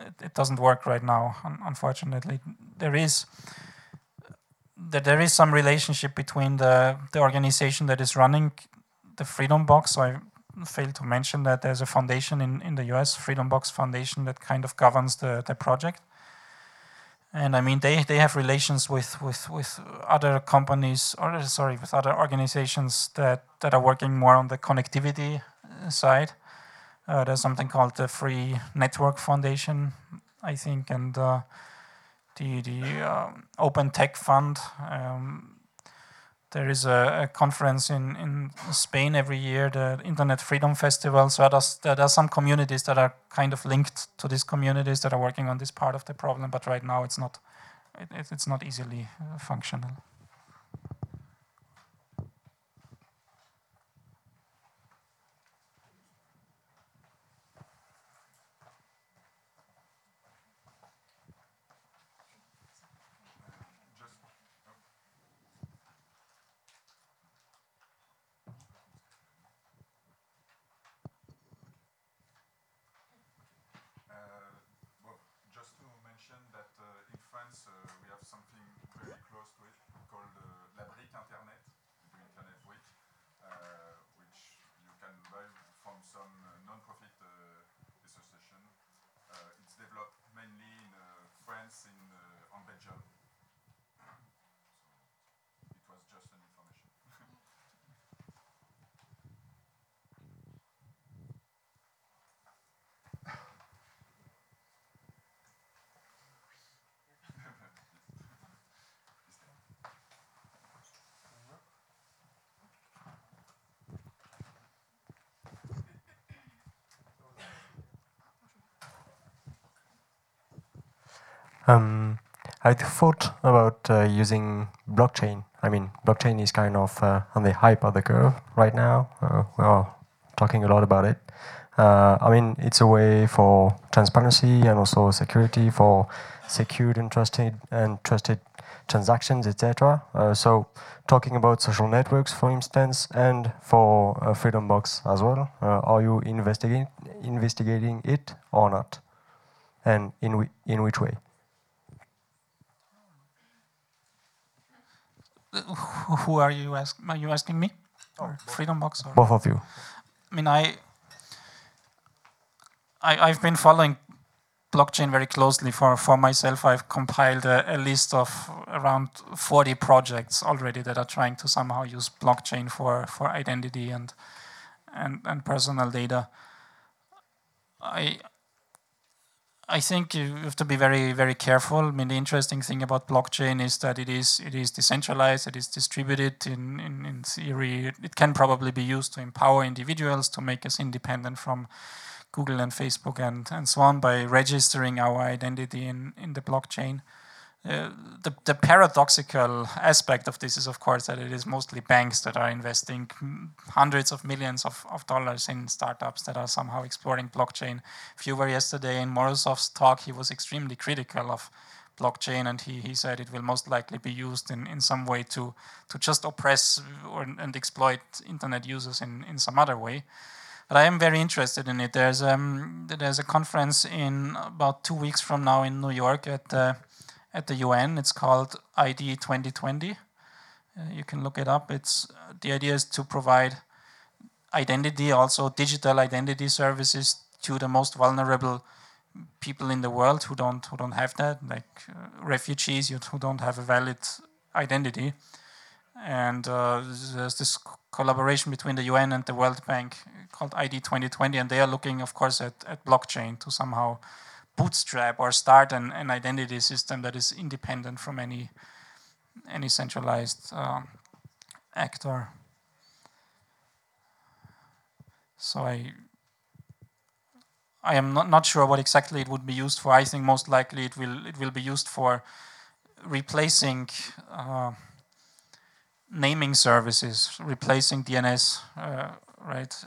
it, it, doesn't work right now, unfortunately. There is there is some relationship between the the organization that is running the Freedom Box. So I failed to mention that there's a foundation in, in the US, Freedom Box Foundation, that kind of governs the, the project. And I mean, they, they have relations with, with, with other companies, or sorry, with other organizations that, that are working more on the connectivity side. Uh, there's something called the Free Network Foundation, I think, and uh, the, the uh, Open Tech Fund. Um, there is a, a, conference in, in Spain every year, the Internet Freedom Festival. So there are some communities that are kind of linked to these communities that are working on this part of the problem, but right now it's not, it, it's not easily uh, functional. Um, I thought about uh, using blockchain. I mean, blockchain is kind of uh, on the hype of the curve right now. Uh, we are talking a lot about it. Uh, I mean, it's a way for transparency and also security for secured and trusted and trusted transactions, etc. Uh, so, talking about social networks, for instance, and for uh, Freedom Box as well. are you investigating investigating it or not? And in in which way? Who are you ask? Are you asking me? Oh, Freedom Box? Or? Both of you. I mean, I, I I've been following blockchain very closely for, for myself. I've compiled a, a, list of around 40 projects already that are trying to somehow use blockchain for, for identity and, and, and personal data. I, I think you have to be very, very careful. I mean, the interesting thing about blockchain is that it is it is decentralized, it is distributed. In, in, in theory, it can probably be used to empower individuals to make us independent from Google and Facebook and, and so on by registering our identity in, in the blockchain. Uh, the, the paradoxical aspect of this is, of course, that it is mostly banks that are investing hundreds of millions of, of dollars in startups that are somehow exploring blockchain. If you were yesterday in Morozov's talk, he was extremely critical of blockchain and he, he said it will most likely be used in, in some way to, to just oppress or, and exploit internet users in, in some other way. But I am very interested in it. There's, um, there's a conference in about two weeks from now in New York at uh, at the UN. It's called ID 2020. Uh, you can look it up. It's the idea is to provide identity, also digital identity services to the most vulnerable people in the world who don't who don't have that, like uh, refugees who don't have a valid identity. And uh, there's this collaboration between the UN and the World Bank called ID 2020, and they are looking, of course, at, at blockchain to somehow bootstrap or start an, an identity system that is independent from any any centralized uh, actor. So I I am not, not sure what exactly it would be used for. I think most likely it will it will be used for replacing uh, naming services, replacing DNS, uh, right?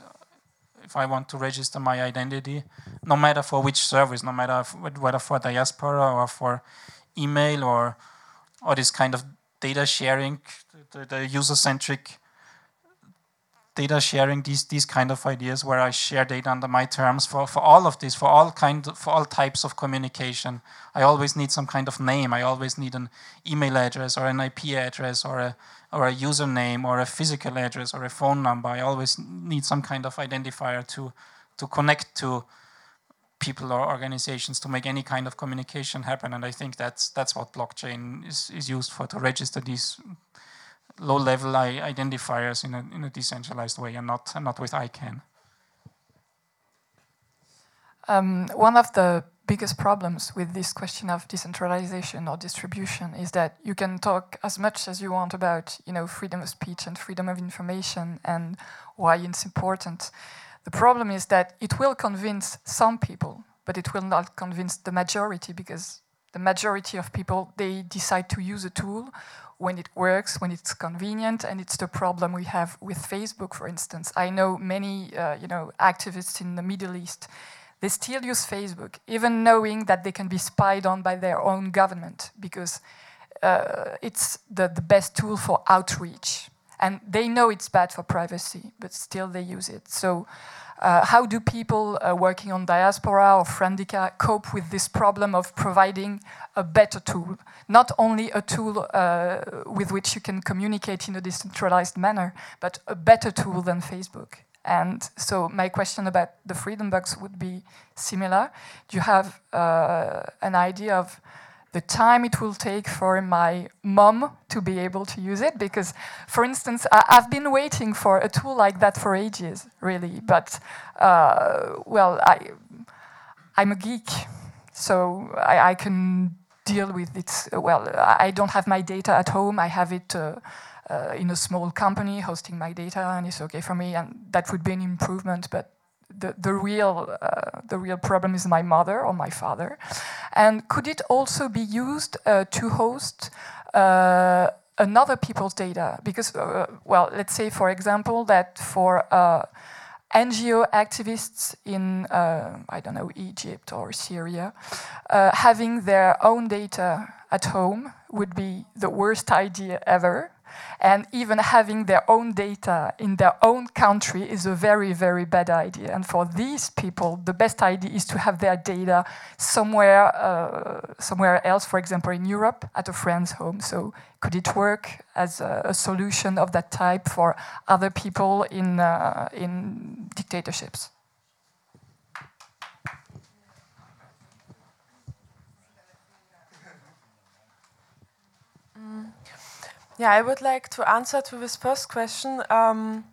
If I want to register my identity, no matter for which service, no matter whether for diaspora or for email or or this kind of data sharing, the, the user-centric data sharing, these these kind of ideas where I share data under my terms for, for all of this, for all kind of, for all types of communication. I always need some kind of name. I always need an email address or an IP address or a or a username or a physical address or a phone number. I always need some kind of identifier to to connect to people or organizations to make any kind of communication happen. And I think that's that's what blockchain is, is used for to register these low-level identifiers in a in a decentralized way and not and not with ICANN. Um, one of the biggest problems with this question of decentralization or distribution is that you can talk as much as you want about you know freedom of speech and freedom of information and why it's important. The problem is that it will convince some people, but it will not convince the majority because the majority of people they decide to use a tool when it works, when it's convenient, and it's the problem we have with Facebook, for instance. I know many, uh, you know, activists in the Middle East they still use Facebook, even knowing that they can be spied on by their own government because uh, it's the, the best tool for outreach. And they know it's bad for privacy, but still they use it. So, uh, how do people uh, working on diaspora or Friendica cope with this problem of providing a better tool? Not only a tool uh, with which you can communicate in a decentralized manner, but a better tool than Facebook. And so my question about the Freedom Box would be similar. Do you have uh, an idea of the time it will take for my mom to be able to use it? Because, for instance, I- have been waiting for a tool like that for ages, really. But, uh, well, I, I'm a geek, so I, I can deal with it. Well, I don't have my data at home. I have it uh, uh, in a small company hosting my data and it's okay for me and that would be an improvement but the, the real uh, the real problem is my mother or my father. And could it also be used uh, to host uh, another people's data? Because uh, well let's say for example that for uh, NGO activists in, I don't know, Egypt or Syria, having their own data at home would be the worst idea ever And even having their own data in their own country is a very, very bad idea. And for these people, the best idea is to have their data somewhere, uh, somewhere else, for example, in Europe, at a friend's home. So could it work as a, a solution of that type for other people in, uh, in dictatorships? Yeah, I would like to answer to this first question. Um,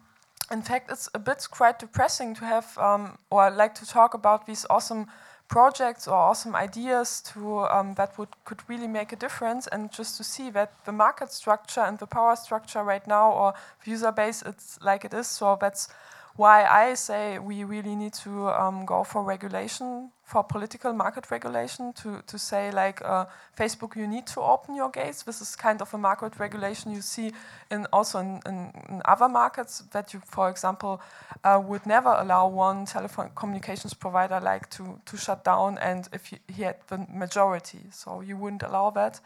in fact, it's a bit quite depressing to have, um, or like to talk about these awesome projects or awesome ideas to um, that would could really make a difference, and just to see that the market structure and the power structure right now, or user base, it's like it is. So that's why I say we really need to um, go for regulation, for political market regulation, to, to say like uh, Facebook, you need to open your gates. This is kind of a market regulation you see in also in, in, in other markets that you, for example, uh, would never allow one telephone communications provider like to, to shut down and if he, he had the majority, so you wouldn't allow that.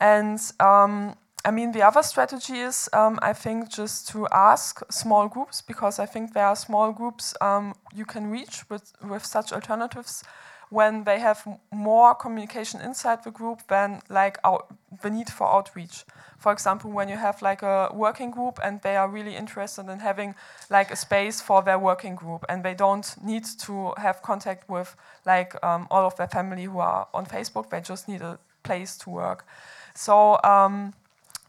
And um, I mean, the other strategy is, um, I think, just to ask small groups, because I think there are small groups um, you can reach with, with such alternatives when they have more communication inside the group than like out, the need for outreach. For example, when you have like a working group and they are really interested in having like a space for their working group and they don't need to have contact with like um, all of their family who are on Facebook, they just need a place to work. So, um,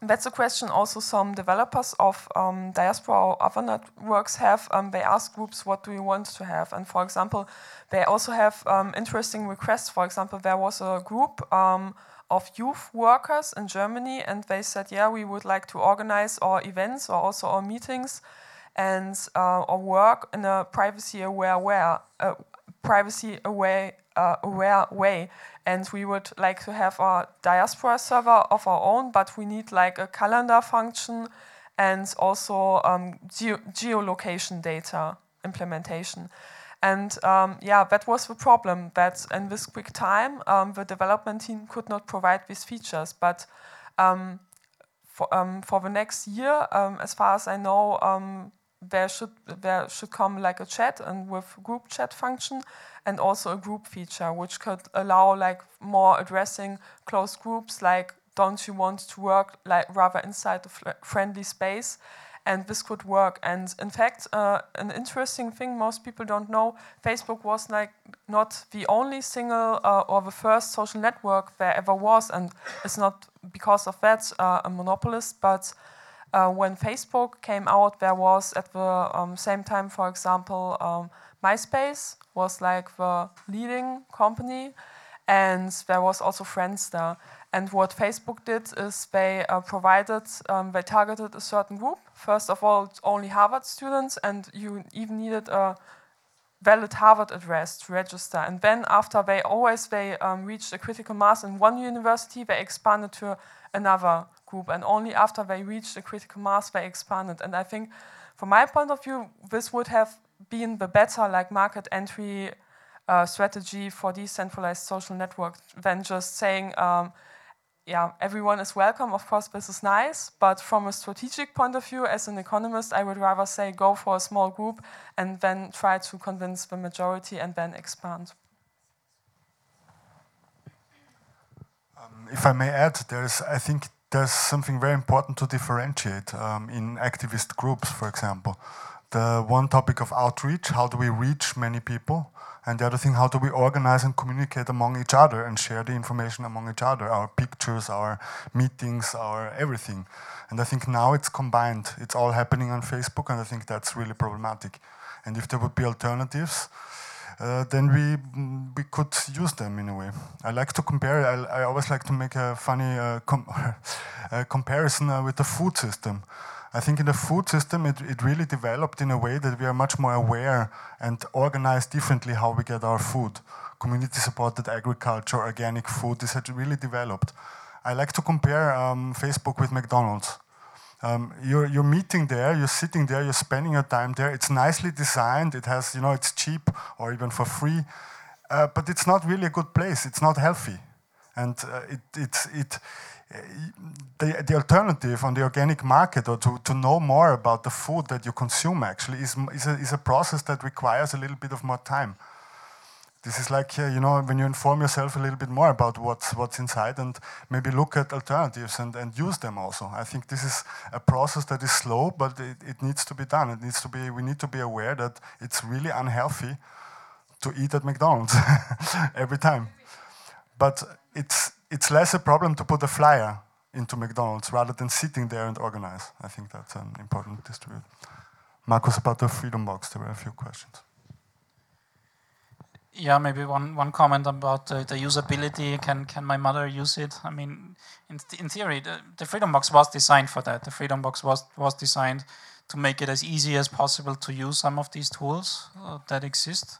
that's a question also some developers of um, diaspora or other networks have. Um, they ask groups, what do you want to have? And for example, they also have um, interesting requests. For example, there was a group um, of youth workers in Germany, and they said, yeah, we would like to organize our events or also our meetings and uh, or work in a privacy aware, aware uh, privacy aware, uh, aware way and we would like to have a diaspora server of our own, but we need like a calendar function and also um, geo geolocation data implementation. And um, yeah, that was the problem that in this quick time, um, the development team could not provide these features. But um, for, um, for the next year, um, as far as I know, there should there should come like a chat and with group chat function and also a group feature which could allow like more addressing closed groups like don't you want to work like rather inside a friendly space? And this could work. And in fact uh, an interesting thing most people don't know facebook was like not the only single uh, or the first social network there ever was. And it's not because of that uh, a monopolist but uh, when Facebook came out, there was at the um, same time, for example, um, MySpace was like the leading company, and there was also Friendster. And what Facebook did is they uh, provided, um, they targeted a certain group. First of all, only Harvard students, and you even needed a valid Harvard address to register. And then after they always they um, reached a critical mass in one university, they expanded to another group. And only after they reached a critical mass, they expanded. And I think, from my point of view, this would have been the better like market entry uh, strategy for decentralized social networks than just saying, um, yeah, everyone is welcome. Of course, this is nice, but from a strategic point of view, as an economist, I would rather say go for a small group and then try to convince the majority and then expand. Um, if I may add, there's, I think there's something very important to differentiate um, in activist groups, for example. The one topic of outreach, how do we reach many people? And the other thing, how do we organize and communicate among each other and share the information among each other, our pictures, our meetings, our everything. And I think now it's combined. It's all happening on Facebook, and I think that's really problematic. And if there would be alternatives, uh, then we we could use them in a way. I like to compare. I, I always like to make a funny uh, com comparison uh, with the food system. I think in the food system, it, it really developed in a way that we are much more aware and organized differently how we get our food. Community supported agriculture, organic food, this had really developed. I like to compare um, Facebook with McDonald's. Um, you're, you're meeting there, you're sitting there, you're spending your time there. It's nicely designed, it has, you know, it's cheap or even for free, uh, but it's not really a good place. It's not healthy. And uh, it, it, it, the, the alternative on the organic market or to, to know more about the food that you consume actually is, is, a, is a process that requires a little bit of more time. This is like, you know, when you inform yourself a little bit more about what's, what's inside and maybe look at alternatives and, and use them also. I think this is a process that is slow, but it, it needs to be done. It needs to be, we need to be aware that it's really unhealthy to eat at McDonald's every time. But it's, it's less a problem to put a flyer into McDonald's rather than sitting there and organize. I think that's an important distribute. Markus, about the Freedom Box, there were a few questions. Yeah, maybe one, one comment about the usability. Can can my mother use it? I mean, in, th in theory, the, the Freedom Box was designed for that. The Freedom Box was was designed to make it as easy as possible to use some of these tools uh, that exist.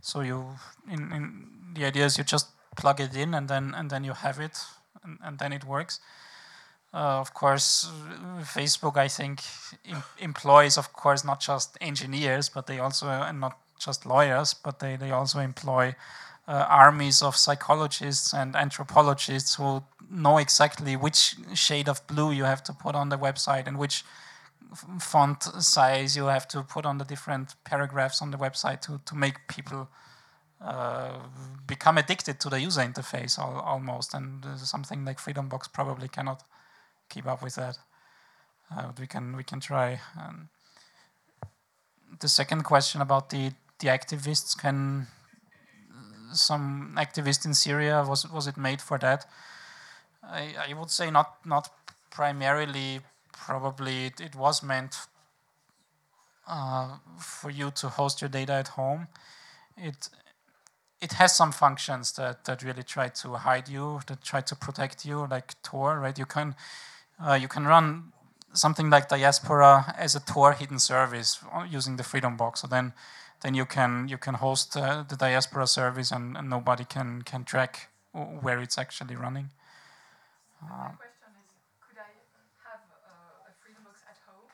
So you, in, in the idea is you just plug it in and then and then you have it and, and then it works. Uh, of course, Facebook I think em employs of course not just engineers, but they also and not just lawyers, but they, they also employ uh, armies of psychologists and anthropologists who know exactly which shade of blue you have to put on the website and which font size you have to put on the different paragraphs on the website to, to make people uh, become addicted to the user interface al almost. And something like Freedom Box probably cannot keep up with that. Uh, we can we can try. Um, the second question about the the activists can some activist in Syria was was it made for that? I, I would say not not primarily. Probably it, it was meant uh, for you to host your data at home. It it has some functions that, that really try to hide you, that try to protect you, like Tor, right? You can uh, you can run something like Diaspora as a Tor hidden service using the Freedom Box. So then then you can you can host uh, the diaspora service and, and, nobody can can track where it's actually running. Uh, question is, could I have uh, a Freedom Box at home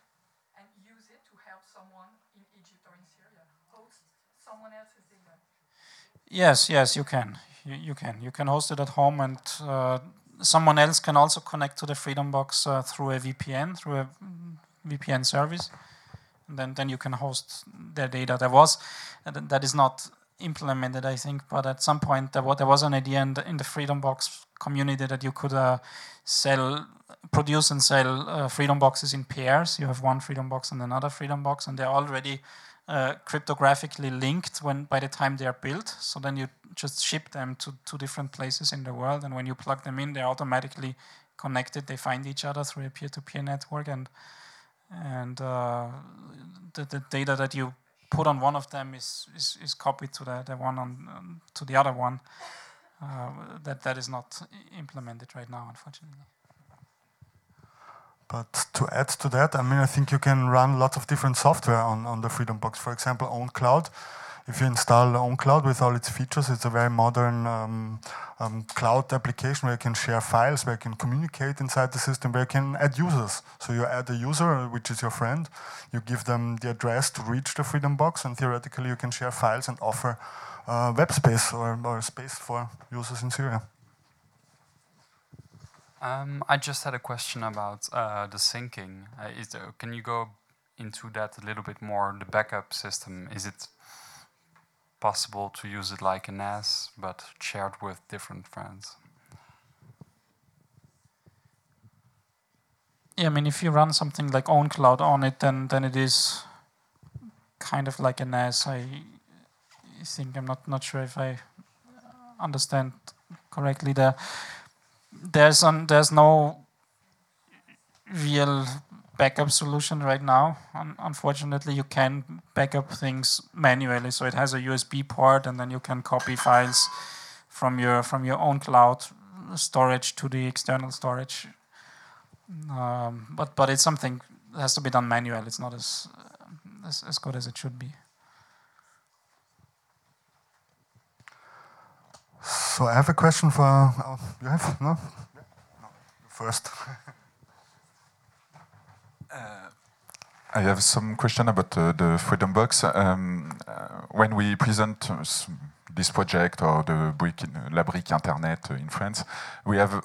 and use it to help someone in Egypt or in Syria host someone else's data? Yes, yes, you can. You, you can. You can host it at home, and uh, someone else can also connect to the Freedom Box uh, through a VPN, through a VPN service then then you can host their data. There was that is not implemented, I think, but at some point there was, there was an idea in the, in the Freedom Box community that you could uh, sell, produce and sell uh, Freedom Boxes in pairs. You have one Freedom Box and another Freedom Box, and they're already uh, cryptographically linked when by the time they are built. So then you just ship them to two different places in the world, and when you plug them in, they're automatically connected. They find each other through a peer-to-peer -peer network, and and uh, the, the, data that you put on one of them is, is, is copied to the, the one on um, to the other one. Uh, that that is not implemented right now, unfortunately. But to add to that, I mean, I think you can run lots of different software on, on the Freedom Box. For example, OwnCloud if you install OwnCloud with all its features, it's a very modern um, um, cloud application where you can share files, where you can communicate inside the system, where you can add users. So you add a user, which is your friend, you give them the address to reach the Freedom Box, and theoretically you can share files and offer uh, web space or, or space for users in Syria. Um, I just had a question about uh, the syncing. Uh, there, can you go into that a little bit more? The backup system, is it possible to use it like a NAS, but shared with different friends. Yeah, I mean, if you run something like OwnCloud on it, then then it is kind of like a NAS. I think I'm not not sure if I understand correctly. There, there's on there's no real backup solution right now. Un unfortunately, you can backup things manually. So it has a USB port, and then you can copy files from your from your own cloud storage to the external storage. Um, but but it's something that has to be done manually. It's not as as, as good as it should be. So I have a question for uh, you have no, no. first. Uh, I have some question about uh, the Freedom Box. Um, uh, when we present this project or the brick, La Brique Internet in France, we have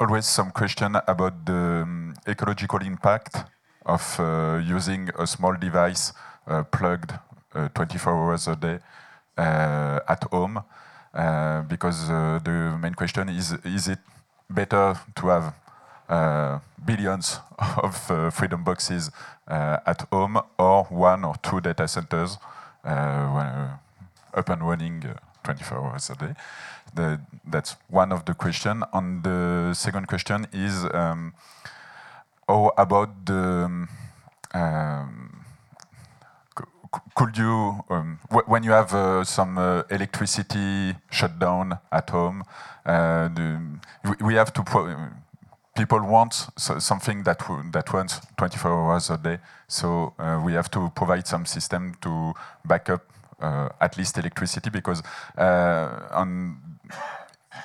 always some question about the um, ecological impact of uh, using a small device uh, plugged uh, 24 hours a day uh, at home. Uh, because uh, the main question is, is it better to have billions of Freedom boxes at home or one or two data centers up and running 24 hours a day? The, that's one of the question. And the second question is, um, how about the um, could you, um, when you have uh, some uh, electricity shutdown at home, uh, the, we have to people want something that that runs 24 hours a day. So uh, we have to provide some system to back up uh, at least electricity because uh, on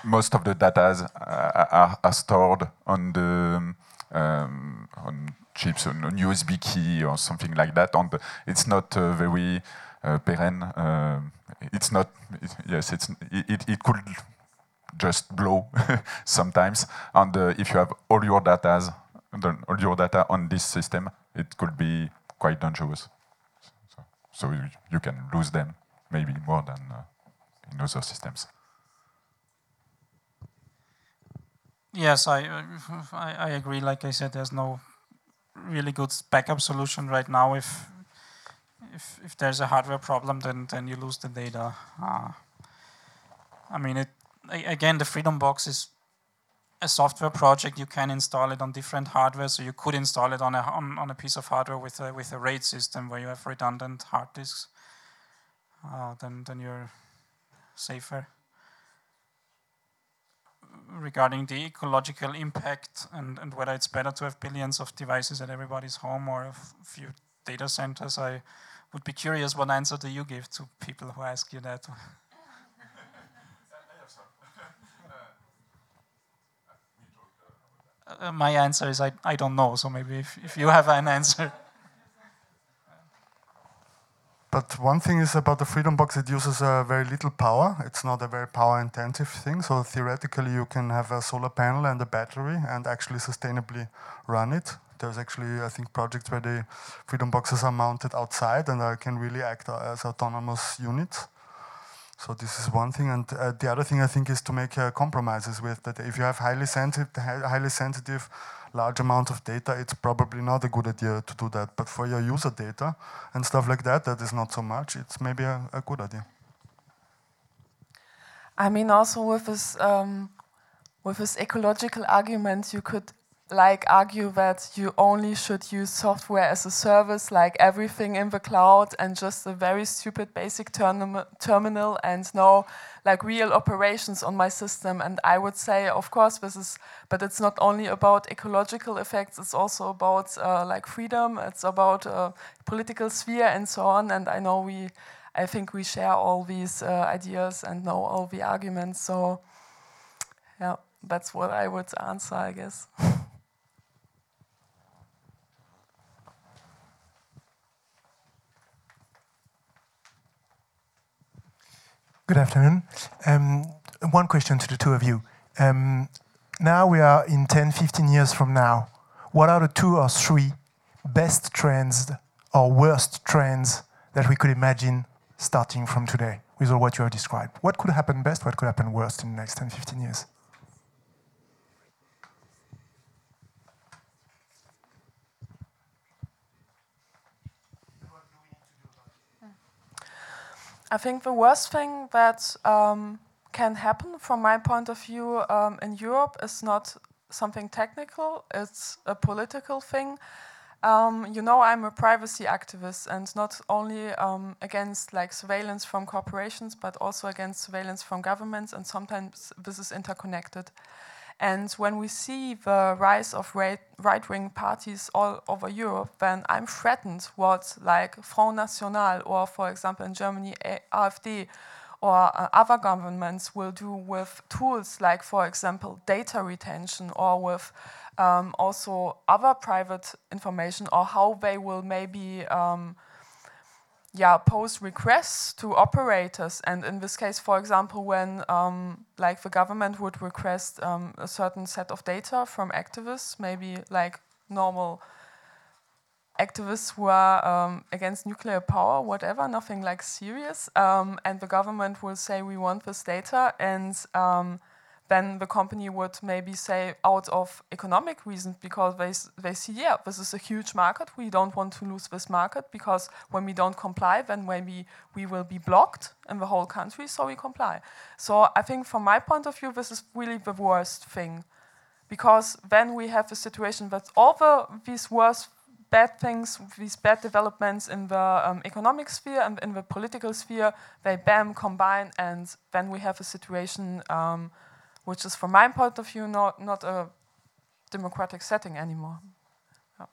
most of the data are, are, stored on the um, on chips, on, on USB key or something like that. And it's not uh, very uh. Uh, it's not. It, yes, it's it, it could just blow sometimes. And uh, if you have all your data, all your data on this system, it could be quite dangerous. So, so you, can lose them maybe more than uh, in other systems. Yes, I, I, I agree. Like I said, there's no really good backup solution right now. If if if there's a hardware problem, then then you lose the data. Uh, I mean, it again the Freedom Box is a software project. You can install it on different hardware, so you could install it on a on, on a piece of hardware with a with a RAID system where you have redundant hard disks. Uh, then then you're safer regarding the ecological impact and, and whether it's better to have billions of devices at everybody's home or a few data centers, I would be curious what answer do you give to people who ask you that? uh, my answer is I, I don't know, so maybe if, if you have an answer. But one thing is about the Freedom Box, it uses uh, very little power. It's not a very power intensive thing. So theoretically, you can have a solar panel and a battery and actually sustainably run it. There's actually, I think, projects where the Freedom Boxes are mounted outside and uh, can really act as autonomous units. So this is one thing, and uh, the other thing I think is to make uh, compromises with that. If you have highly sensitive, highly sensitive large amount of data, it's probably not a good idea to do that. But for your user data and stuff like that, that is not so much. It's maybe a, a good idea. I mean, also with this um, with this ecological argument, you could like argue that you only should use software as a service, like everything in the cloud, and just a very stupid basic terminal, and no like real operations on my system. And I would say, of course, this is, but it's not only about ecological effects. It's also about uh, like freedom. It's about uh, political sphere and so on. And I know we, I think we share all these uh, ideas and know all the arguments. So, yeah, that's what I would answer, I guess. Good afternoon. Um, one question to the two of you. Um, now we are in 10, 15 years from now. What are the two or three best trends or worst trends that we could imagine starting from today with all what you have described? What could happen best? What could happen worst in the next 10, 15 years? I think the worst thing that um, can happen, from my point of view, um, in Europe is not something technical, it's a political thing. Um, you know, I'm a privacy activist and not only um, against like surveillance from corporations, but also against surveillance from governments, and sometimes this is interconnected. And when we see the rise of right-wing parties all over Europe, then I'm threatened what like Front National or, for example, in Germany, AfD or uh, other governments will do with tools like, for example, data retention or with um, also other private information or how they will maybe um, yeah, post requests to operators. And in this case, for example, when um, like the government would request um, a certain set of data from activists, maybe like normal activists who are um, against nuclear power, whatever, nothing like serious. Um, and the government will say, we want this data. And um, then the company would maybe say out of economic reasons because they, they see, yeah, this is a huge market. We don't want to lose this market because when we don't comply, then maybe we will be blocked in the whole country, so we comply. So I think from my point of view, this is really the worst thing because then we have a situation that all the, these worst bad things, these bad developments in the um, economic sphere and in the political sphere, they bam combine, and then we have a situation um, which is, from my point of view, not, not a democratic setting anymore. Yeah.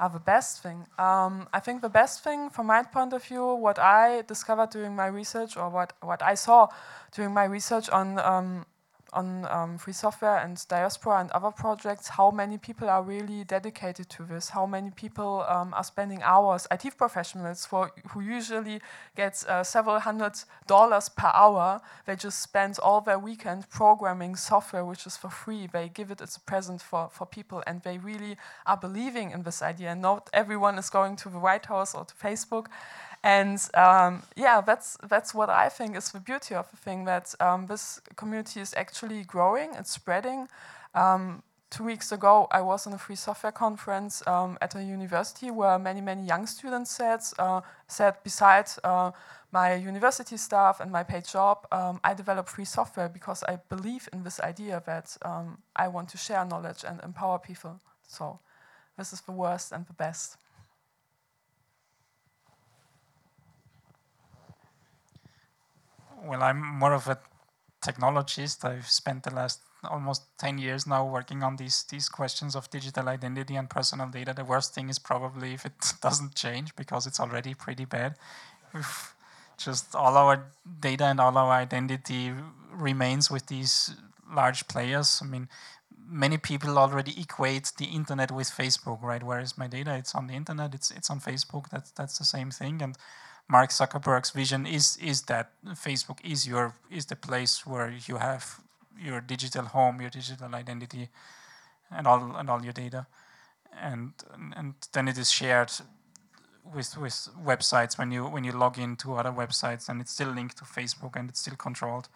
Uh, the best thing. Um, I think the best thing, from my point of view, what I discovered during my research, or what, what I saw during my research on um, on um, free software and diaspora and other projects, how many people are really dedicated to this, how many people um, are spending hours, IT professionals for, who usually get uh, several hundred dollars per hour, they just spend all their weekend programming software which is for free. They give it as a present for, for people and they really are believing in this idea. Not everyone is going to the White House or to Facebook. And um, yeah, that's that's what I think is the beauty of the thing that um, this community is actually growing, it's spreading. Um, two weeks ago, I was in a free software conference um, at a university where many many young students said uh, said besides uh, my university staff and my paid job, um, I develop free software because I believe in this idea that um, I want to share knowledge and empower people. So this is the worst and the best. Well, I'm more of a technologist. I've spent the last almost 10 years now working on these these questions of digital identity and personal data. The worst thing is probably if it doesn't change because it's already pretty bad. Just all our data and all our identity remains with these large players. I mean, many people already equate the internet with Facebook, right? Where is my data? It's on the internet. It's it's on Facebook. That's that's the same thing and Mark Zuckerberg's vision is is that Facebook is your is the place where you have your digital home, your digital identity, and all and all your data, and and then it is shared with with websites when you when you log into other websites, and it's still linked to Facebook, and it's still controlled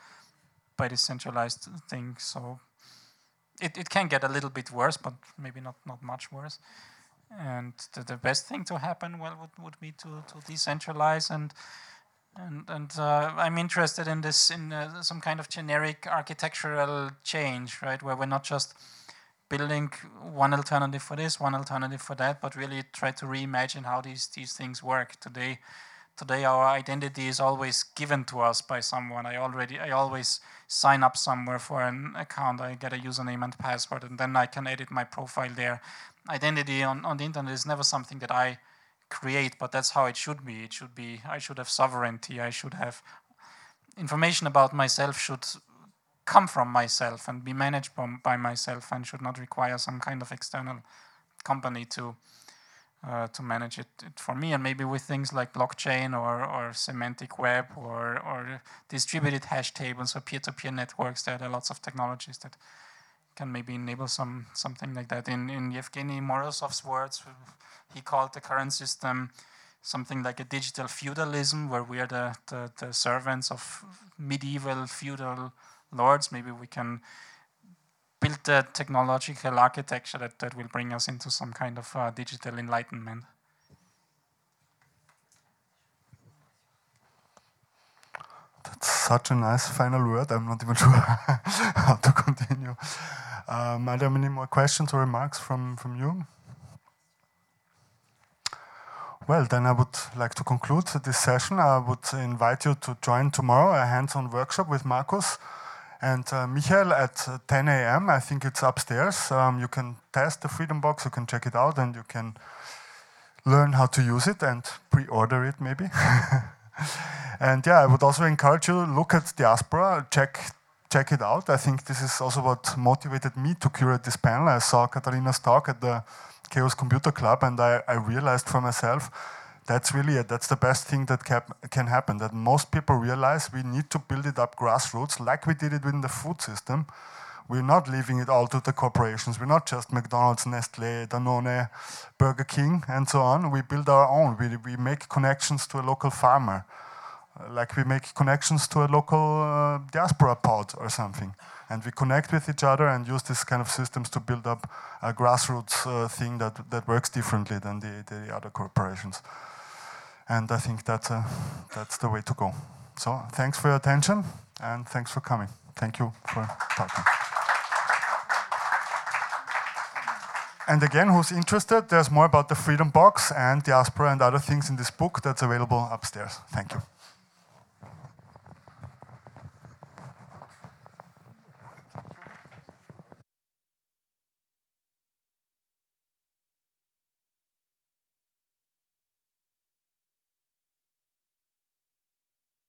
by this centralized thing. So it, it can get a little bit worse, but maybe not not much worse. And the, the best thing to happen, well, would, would be to, to decentralize and and and uh, I'm interested in this in uh, some kind of generic architectural change, right, where we're not just building one alternative for this, one alternative for that, but really try to reimagine how these these things work today. Today, our identity is always given to us by someone. I already, I always sign up somewhere for an account. I get a username and password, and then I can edit my profile there identity on, on the internet is never something that I create, but that's how it should be. It should be, I should have sovereignty, I should have information about myself should come from myself and be managed by myself and should not require some kind of external company to uh, to manage it, it, for me and maybe with things like blockchain or, or semantic web or, or distributed hash tables or peer-to-peer -peer networks there are lots of technologies that can maybe enable some something like that. In in Yevgeny Morozov's words, he called the current system something like a digital feudalism, where we are the, the, the servants of medieval feudal lords. Maybe we can build the technological architecture that, that will bring us into some kind of uh, digital enlightenment. That's such a nice final word. I'm not even sure how to continue. Um, are there any more questions or remarks from, from you? Well, then I would like to conclude this session. I would invite you to join tomorrow a hands-on workshop with Markus and uh, Michael at 10 a.m. I think it's upstairs. Um, you can test the Freedom Box, you can check it out, and you can learn how to use it and pre-order it maybe. and yeah, I would also encourage you to look at Diaspora, check check it out. I think this is also what motivated me to curate this panel. I saw Katharina's talk at the Chaos Computer Club, and I, I realized for myself that's really it. That's the best thing that can happen. That most people realize we need to build it up grassroots, like we did it in the food system. We're not leaving it all to the corporations. We're not just McDonald's, Nestle, Danone, Burger King, and so on. We build our own. We, we make connections to a local farmer, like we make connections to a local uh, diaspora pod or something. And we connect with each other and use this kind of systems to build up a grassroots uh, thing that, that works differently than the, the other corporations. And I think that's, uh, that's the way to go. So thanks for your attention and thanks for coming. Thank you for talking. And again, who's interested, there's more about the Freedom Box and Diaspora and other things in this book that's available upstairs. Thank you.